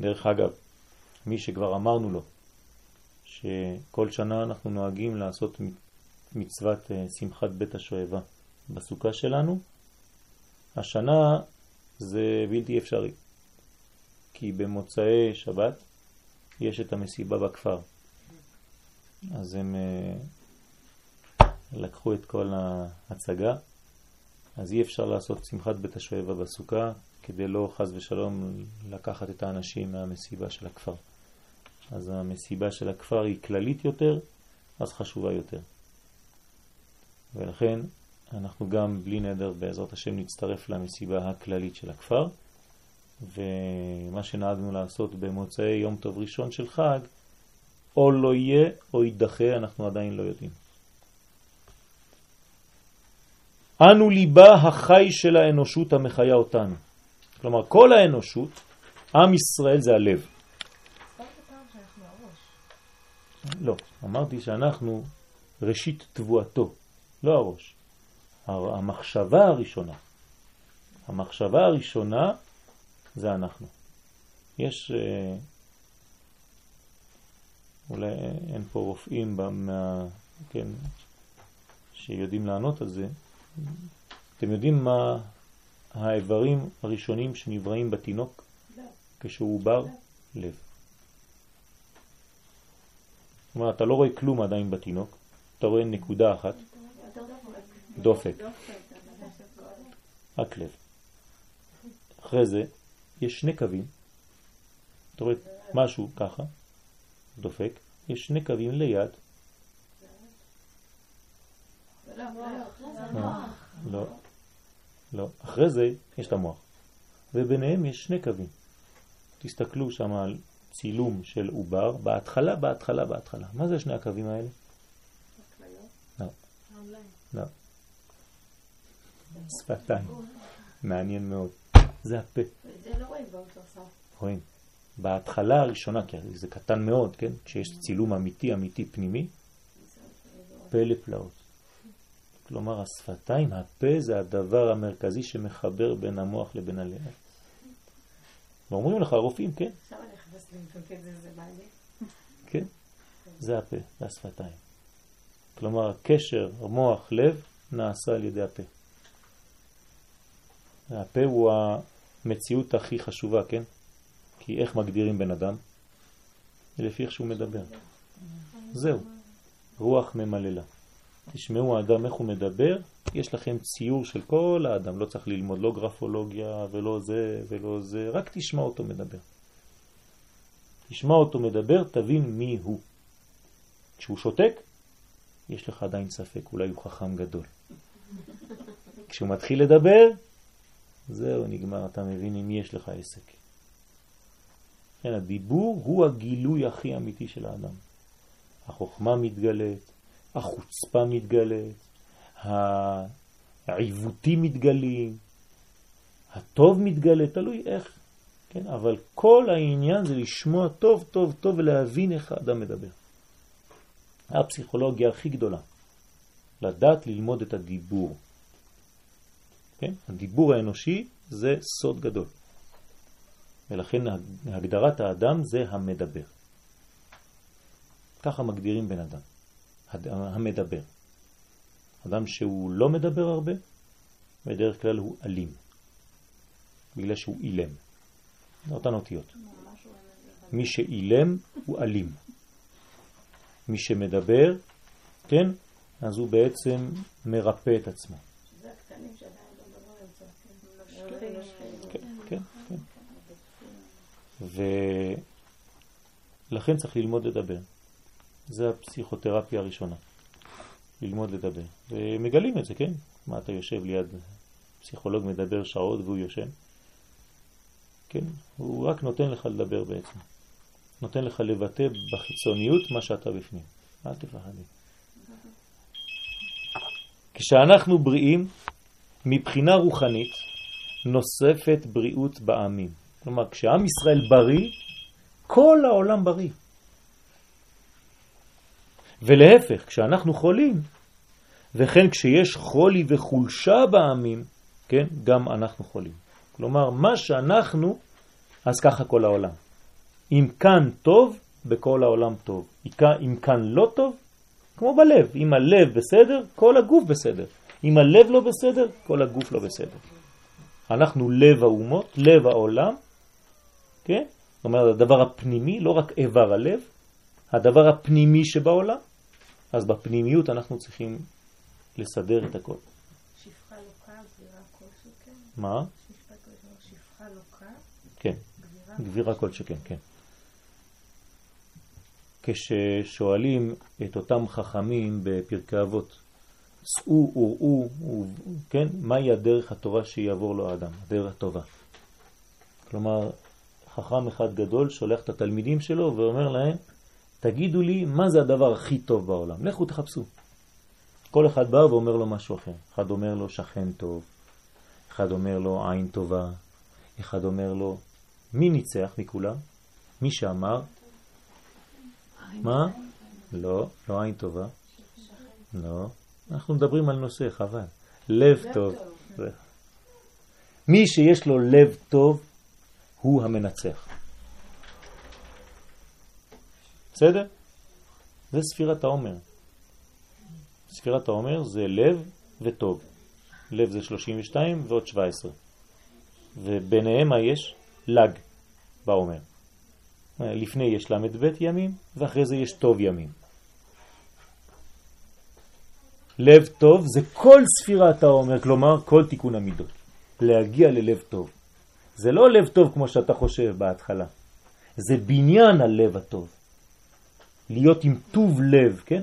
A: דרך אגב, מי שכבר אמרנו לו שכל שנה אנחנו נוהגים לעשות מצוות אה, שמחת בית השואבה בסוכה שלנו, השנה זה בלתי אפשרי. כי במוצאי שבת יש את המסיבה בכפר. אז הם אה, לקחו את כל ההצגה, אז אי אפשר לעשות שמחת בית השואבה בסוכה, כדי לא חז ושלום לקחת את האנשים מהמסיבה של הכפר. אז המסיבה של הכפר היא כללית יותר, אז חשובה יותר. ולכן אנחנו גם בלי נדר בעזרת השם נצטרף למסיבה הכללית של הכפר. ומה שנהגנו לעשות במוצאי יום טוב ראשון של חג, או לא יהיה או יידחה, אנחנו עדיין לא יודעים. אנו ליבה החי של האנושות המחיה אותנו. כלומר, כל האנושות, עם ישראל זה הלב. לא, אמרתי שאנחנו ראשית תבואתו, לא הראש. המחשבה הראשונה. המחשבה הראשונה זה אנחנו. יש, אה, אולי אין פה רופאים במה, כן, שיודעים לענות על זה. אתם יודעים מה האיברים הראשונים שנבראים בתינוק לא. כשהוא בר? לא. לב. זאת אומרת, אתה לא רואה כלום עדיין בתינוק, אתה רואה נקודה אחת, דופק, רק לב. אחרי זה יש שני קווים, אתה רואה משהו ככה, דופק, יש שני קווים ליד. לא, לא. אחרי זה יש את המוח. וביניהם יש שני קווים. תסתכלו שם על צילום של עובר, בהתחלה, בהתחלה, בהתחלה. מה זה שני הקווים האלה? לא. לא. שפתיים. מעניין מאוד. זה הפה.
B: זה לא רואים באולטרסאונד.
A: רואים. בהתחלה הראשונה, כי זה קטן מאוד, כן? כשיש צילום אמיתי, אמיתי פנימי, פלא פלאות. כלומר, השפתיים, הפה זה הדבר המרכזי שמחבר בין המוח לבין הלב. ואומרים לך הרופאים, כן?
D: עכשיו אני נכנסת למתמקד זה, זה בעלי.
A: כן, זה הפה, זה השפתיים. כלומר, הקשר מוח-לב נעשה על ידי הפה. הפה הוא המציאות הכי חשובה, כן? כי איך מגדירים בן אדם? לפי איך שהוא מדבר. זהו, רוח ממללה. תשמעו האדם איך הוא מדבר, יש לכם ציור של כל האדם, לא צריך ללמוד לא גרפולוגיה ולא זה ולא זה, רק תשמע אותו מדבר. תשמע אותו מדבר, תבין מי הוא. כשהוא שותק, יש לך עדיין ספק, אולי הוא חכם גדול. כשהוא מתחיל לדבר, זהו, נגמר, אתה מבין מי יש לך עסק. כן, הדיבור הוא הגילוי הכי אמיתי של האדם. החוכמה מתגלית, החוצפה מתגלית, העיוותים מתגלים, הטוב מתגלה, תלוי איך, כן? אבל כל העניין זה לשמוע טוב טוב טוב ולהבין איך האדם מדבר. הפסיכולוגיה הכי גדולה, לדעת ללמוד את הדיבור. כן? הדיבור האנושי זה סוד גדול. ולכן הגדרת האדם זה המדבר. ככה מגדירים בן אדם, המדבר. אדם שהוא לא מדבר הרבה, בדרך כלל הוא אלים, בגלל שהוא אילם. זה אותן אותיות. מי שאילם הוא אלים. מי שמדבר, כן, אז הוא בעצם מרפא את עצמו.
B: זה הקטנים שעדיין לא מדברים על זה.
A: כן, כן, כן. ולכן צריך ללמוד לדבר. זה הפסיכותרפיה הראשונה. ללמוד לדבר. ומגלים את זה, כן? מה, אתה יושב ליד פסיכולוג מדבר שעות והוא יושן? כן? הוא רק נותן לך לדבר בעצם. נותן לך לבטא בחיצוניות מה שאתה בפנים. אל תפחדי. כשאנחנו בריאים, מבחינה רוחנית, נוספת בריאות בעמים. כלומר, כשעם ישראל בריא, כל העולם בריא. ולהפך, כשאנחנו חולים, וכן כשיש חולי וחולשה בעמים, כן, גם אנחנו חולים. כלומר, מה שאנחנו, אז ככה כל העולם. אם כאן טוב, בכל העולם טוב. אם כאן לא טוב, כמו בלב. אם הלב בסדר, כל הגוף בסדר. אם הלב לא בסדר, כל הגוף לא בסדר. אנחנו לב האומות, לב העולם, כן? זאת אומרת, הדבר הפנימי, לא רק איבר הלב, הדבר הפנימי שבעולם, אז בפנימיות אנחנו צריכים לסדר את הכל.
D: שפחה לוקה, גבירה כל שכן?
A: מה?
D: שפחה לוקה,
A: כן,
D: גבירה
A: גבירה כל שכן, כן. כששואלים את אותם חכמים בפרקי אבות, צאו, וראו, כן, מהי הדרך הטובה שיעבור לו האדם, הדרך הטובה. כלומר, חכם אחד גדול שולח את התלמידים שלו ואומר להם, תגידו לי מה זה הדבר הכי טוב בעולם, לכו תחפשו. כל אחד בא ואומר לו משהו אחר. אחד אומר לו שכן טוב, אחד אומר לו עין טובה, אחד אומר לו, מי ניצח מכולם? מי שאמר? מה? לא, לא עין טובה. לא. אנחנו מדברים על נושא, חבל. לב טוב. מי שיש לו לב טוב, הוא המנצח. בסדר? זה ספירת העומר. ספירת העומר זה לב וטוב. לב זה 32 ועוד 17. וביניהם מה יש? לג בעומר. לפני יש למד ב' ימים, ואחרי זה יש טוב ימים. לב טוב זה כל ספירת העומר, כלומר כל תיקון המידות. להגיע ללב טוב. זה לא לב טוב כמו שאתה חושב בהתחלה. זה בניין הלב הטוב. להיות עם טוב לב, כן?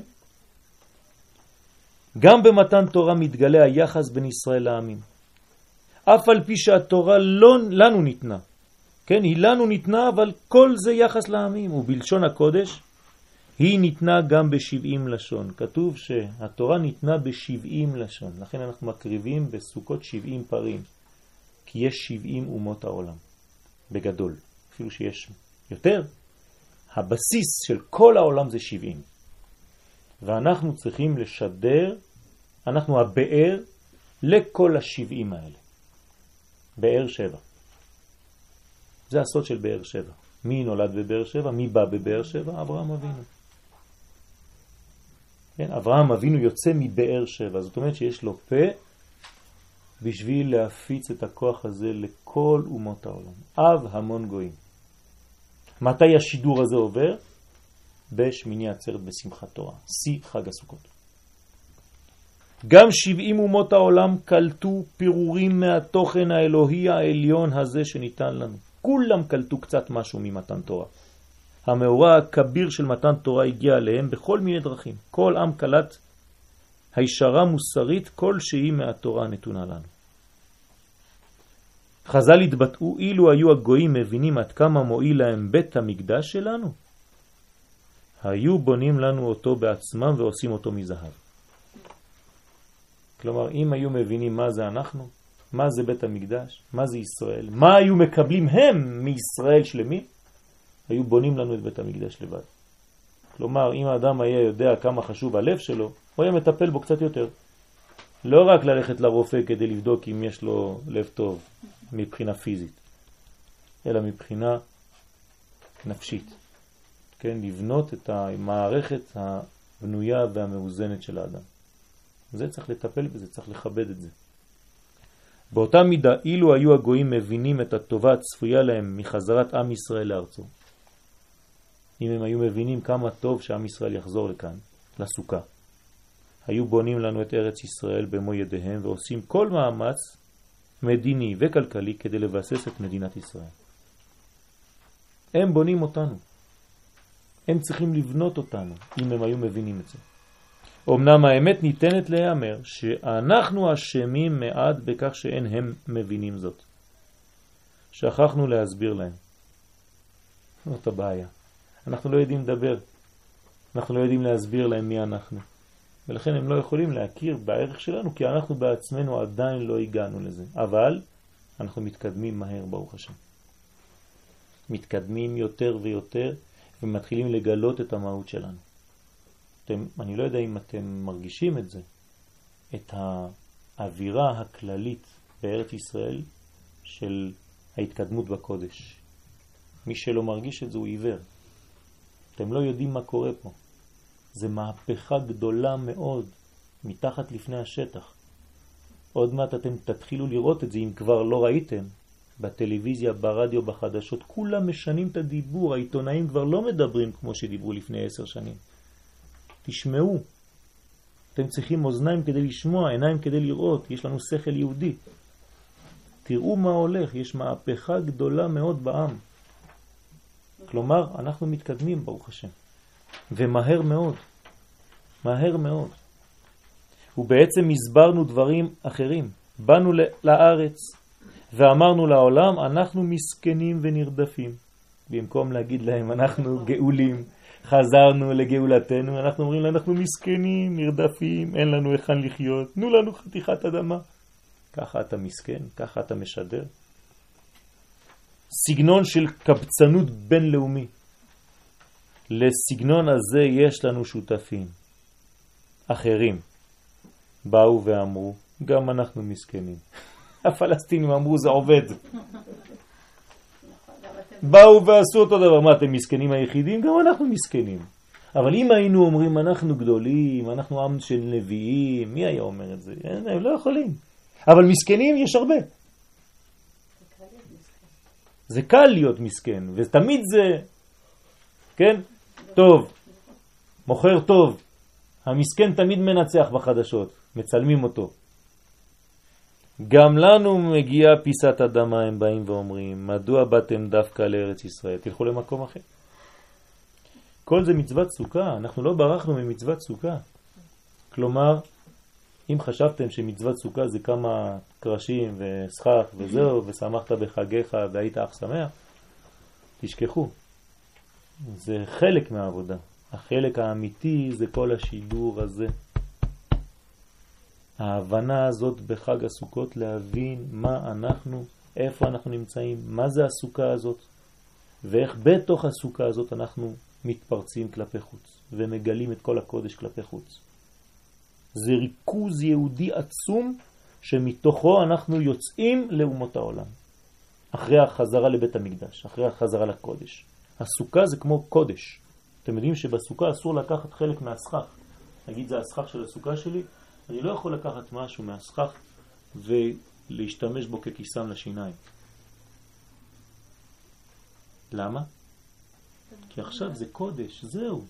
A: גם במתן תורה מתגלה היחס בין ישראל לעמים. אף על פי שהתורה לא לנו ניתנה. כן, היא לנו ניתנה, אבל כל זה יחס לעמים, ובלשון הקודש היא ניתנה גם בשבעים לשון. כתוב שהתורה ניתנה בשבעים לשון, לכן אנחנו מקריבים בסוכות שבעים פרים, כי יש שבעים אומות העולם, בגדול, אפילו שיש יותר. הבסיס של כל העולם זה שבעים. ואנחנו צריכים לשדר, אנחנו הבאר לכל השבעים האלה. באר שבע. זה הסוד של באר שבע. מי נולד בבאר שבע? מי בא בבאר שבע? אברהם אבינו. כן, אברהם אבינו יוצא מבאר שבע, זאת אומרת שיש לו פה בשביל להפיץ את הכוח הזה לכל אומות העולם. אב המון גויים. מתי השידור הזה עובר? בשמיני עצרת בשמחת תורה, שיא חג הסוכות. גם שבעים אומות העולם קלטו פירורים מהתוכן האלוהי העליון הזה שניתן לנו. כולם קלטו קצת משהו ממתן תורה. המאורע הכביר של מתן תורה הגיע אליהם בכל מיני דרכים. כל עם קלט הישרה מוסרית כלשהי מהתורה הנתונה לנו. חז"ל התבטאו אילו היו הגויים מבינים עד כמה מועיל להם בית המקדש שלנו, היו בונים לנו אותו בעצמם ועושים אותו מזהב. כלומר, אם היו מבינים מה זה אנחנו, מה זה בית המקדש, מה זה ישראל, מה היו מקבלים הם מישראל שלמים, היו בונים לנו את בית המקדש לבד. כלומר, אם האדם היה יודע כמה חשוב הלב שלו, הוא היה מטפל בו קצת יותר. לא רק ללכת לרופא כדי לבדוק אם יש לו לב טוב מבחינה פיזית, אלא מבחינה נפשית. כן, לבנות את המערכת הבנויה והמאוזנת של האדם. זה צריך לטפל בזה, צריך לכבד את זה. באותה מידה, אילו היו הגויים מבינים את הטובה הצפויה להם מחזרת עם ישראל לארצו, אם הם היו מבינים כמה טוב שעם ישראל יחזור לכאן, לסוכה, היו בונים לנו את ארץ ישראל במו ידיהם ועושים כל מאמץ מדיני וכלכלי כדי לבסס את מדינת ישראל. הם בונים אותנו. הם צריכים לבנות אותנו, אם הם היו מבינים את זה. אמנם האמת ניתנת להיאמר שאנחנו אשמים מעט בכך שאין הם מבינים זאת. שכחנו להסביר להם. זאת הבעיה. אנחנו לא יודעים לדבר. אנחנו לא יודעים להסביר להם מי אנחנו. ולכן הם לא יכולים להכיר בערך שלנו, כי אנחנו בעצמנו עדיין לא הגענו לזה. אבל אנחנו מתקדמים מהר, ברוך השם. מתקדמים יותר ויותר, ומתחילים לגלות את המהות שלנו. אתם, אני לא יודע אם אתם מרגישים את זה, את האווירה הכללית בארץ ישראל של ההתקדמות בקודש. מי שלא מרגיש את זה הוא עיוור. אתם לא יודעים מה קורה פה. זה מהפכה גדולה מאוד מתחת לפני השטח. עוד מעט אתם תתחילו לראות את זה אם כבר לא ראיתם. בטלוויזיה, ברדיו, בחדשות, כולם משנים את הדיבור, העיתונאים כבר לא מדברים כמו שדיברו לפני עשר שנים. תשמעו, אתם צריכים אוזניים כדי לשמוע, עיניים כדי לראות, יש לנו שכל יהודי. תראו מה הולך, יש מהפכה גדולה מאוד בעם. כלומר, אנחנו מתקדמים, ברוך השם, ומהר מאוד, מהר מאוד. ובעצם הסברנו דברים אחרים. באנו לארץ ואמרנו לעולם, אנחנו מסכנים ונרדפים. במקום להגיד להם, אנחנו גאולים, חזרנו לגאולתנו, אנחנו אומרים להם, אנחנו מסכנים, נרדפים, אין לנו היכן לחיות, תנו לנו חתיכת אדמה. ככה אתה מסכן, ככה אתה משדר. סגנון של קבצנות בינלאומי. לסגנון הזה יש לנו שותפים אחרים. באו ואמרו, גם אנחנו מסכנים. הפלסטינים אמרו, זה עובד. באו ועשו אותו דבר. מה, אתם מסכנים היחידים? גם אנחנו מסכנים. אבל אם היינו אומרים, אנחנו גדולים, אנחנו עם של נביאים, מי היה אומר את זה? הם לא יכולים. אבל מסכנים יש הרבה. זה קל להיות מסכן, ותמיד זה, כן, טוב, מוכר טוב, המסכן תמיד מנצח בחדשות, מצלמים אותו. גם לנו מגיעה פיסת אדמה, הם באים ואומרים, מדוע באתם דווקא לארץ ישראל? תלכו למקום אחר. כל זה מצוות סוכה, אנחנו לא ברחנו ממצוות סוכה. כלומר, אם חשבתם שמצוות סוכה זה כמה קרשים וסכך וזהו, ושמחת בחגיך והיית אך שמח, תשכחו. זה חלק מהעבודה. החלק האמיתי זה כל השידור הזה. ההבנה הזאת בחג הסוכות להבין מה אנחנו, איפה אנחנו נמצאים, מה זה הסוכה הזאת, ואיך בתוך הסוכה הזאת אנחנו מתפרצים כלפי חוץ, ומגלים את כל הקודש כלפי חוץ. זה ריכוז יהודי עצום שמתוכו אנחנו יוצאים לאומות העולם. אחרי החזרה לבית המקדש, אחרי החזרה לקודש. הסוכה זה כמו קודש. אתם יודעים שבסוכה אסור לקחת חלק מהסכך. נגיד זה הסכך של הסוכה שלי, אני לא יכול לקחת משהו מהסכך ולהשתמש בו ככיסם לשיניים. למה? כי עכשיו זה קודש, זהו.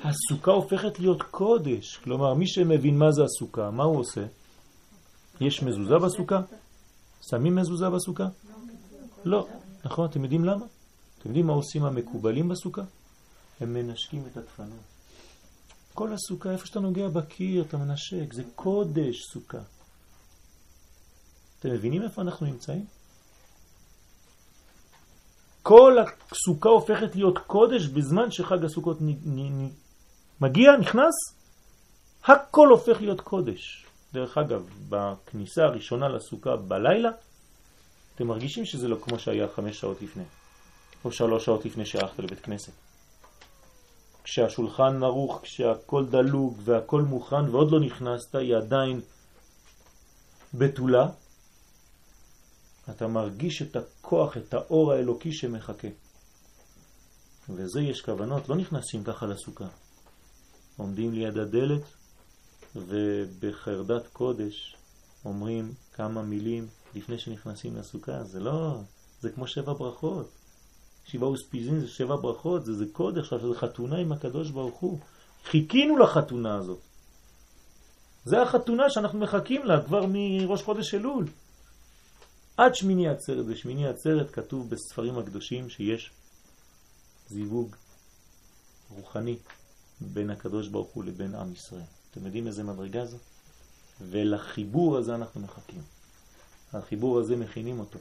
A: הסוכה הופכת להיות קודש. כלומר, מי שמבין מה זה הסוכה, מה הוא עושה? יש מזוזה בסוכה? שמים מזוזה בסוכה? לא. נכון, אתם יודעים למה? אתם יודעים מה עושים המקובלים בסוכה? הם מנשקים את הדפנות. כל הסוכה, איפה שאתה נוגע בקיר, אתה מנשק, זה קודש סוכה. אתם מבינים איפה אנחנו נמצאים? כל הסוכה הופכת להיות קודש בזמן שחג הסוכות נ, נ, נ, מגיע, נכנס, הכל הופך להיות קודש. דרך אגב, בכניסה הראשונה לסוכה בלילה, אתם מרגישים שזה לא כמו שהיה חמש שעות לפני, או שלוש שעות לפני שהלכת לבית כנסת. כשהשולחן ערוך, כשהכל דלוג והכל מוכן ועוד לא נכנסת, היא עדיין בתולה, אתה מרגיש את הכוח, את האור האלוקי שמחכה. וזה יש כוונות, לא נכנסים ככה לסוכה. עומדים ליד הדלת ובחרדת קודש אומרים כמה מילים לפני שנכנסים לסוכה. זה לא, זה כמו שבע ברכות. שבעה וספיזין זה שבע ברכות, זה, זה קודש, עכשיו זה חתונה עם הקדוש ברוך הוא. חיכינו לחתונה הזאת. זה החתונה שאנחנו מחכים לה כבר מראש חודש אלול. עד שמיני עצרת. בשמיני עצרת כתוב בספרים הקדושים שיש זיווג רוחני בין הקדוש ברוך הוא לבין עם ישראל. אתם יודעים איזה מדרגה זו? ולחיבור הזה אנחנו מחכים. החיבור הזה מכינים אותו.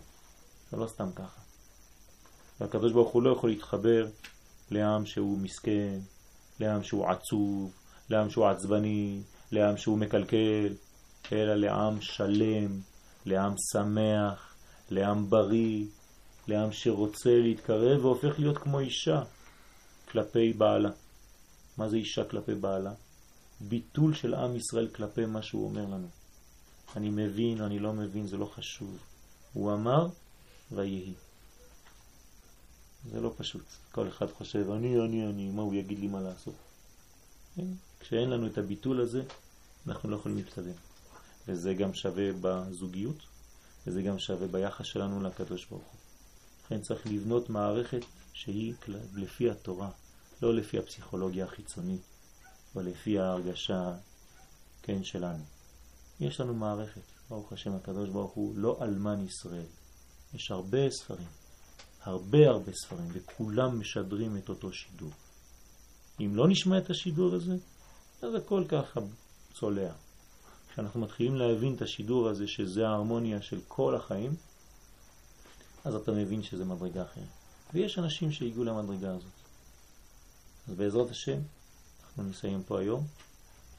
A: זה לא סתם ככה. והקדוש ברוך הוא לא יכול להתחבר לעם שהוא מסכן, לעם שהוא עצוב, לעם שהוא עצבני, לעם שהוא מקלקל, אלא לעם שלם, לעם שמח, לעם בריא, לעם שרוצה להתקרב והופך להיות כמו אישה כלפי בעלה. מה זה אישה כלפי בעלה? ביטול של עם ישראל כלפי מה שהוא אומר לנו. אני מבין, אני לא מבין, זה לא חשוב. הוא אמר, ויהי. זה לא פשוט. כל אחד חושב, אני, אני, אני, מה הוא יגיד לי מה לעשות? כן? כשאין לנו את הביטול הזה, אנחנו לא יכולים להתקדם. וזה גם שווה בזוגיות, וזה גם שווה ביחס שלנו לקדוש ברוך הוא. לכן צריך לבנות מערכת שהיא לפי התורה, לא לפי הפסיכולוגיה החיצונית, אבל לפי ההרגשה, כן, שלנו. יש לנו מערכת, ברוך השם הקדוש ברוך הוא, לא אלמן ישראל. יש הרבה ספרים, הרבה הרבה ספרים, וכולם משדרים את אותו שידור. אם לא נשמע את השידור הזה, אז הכל ככה צולע. כשאנחנו מתחילים להבין את השידור הזה, שזה ההרמוניה של כל החיים, אז אתה מבין שזה מדרגה אחרת. ויש אנשים שהגיעו למדרגה הזאת. אז בעזרת השם, אנחנו נסיים פה היום.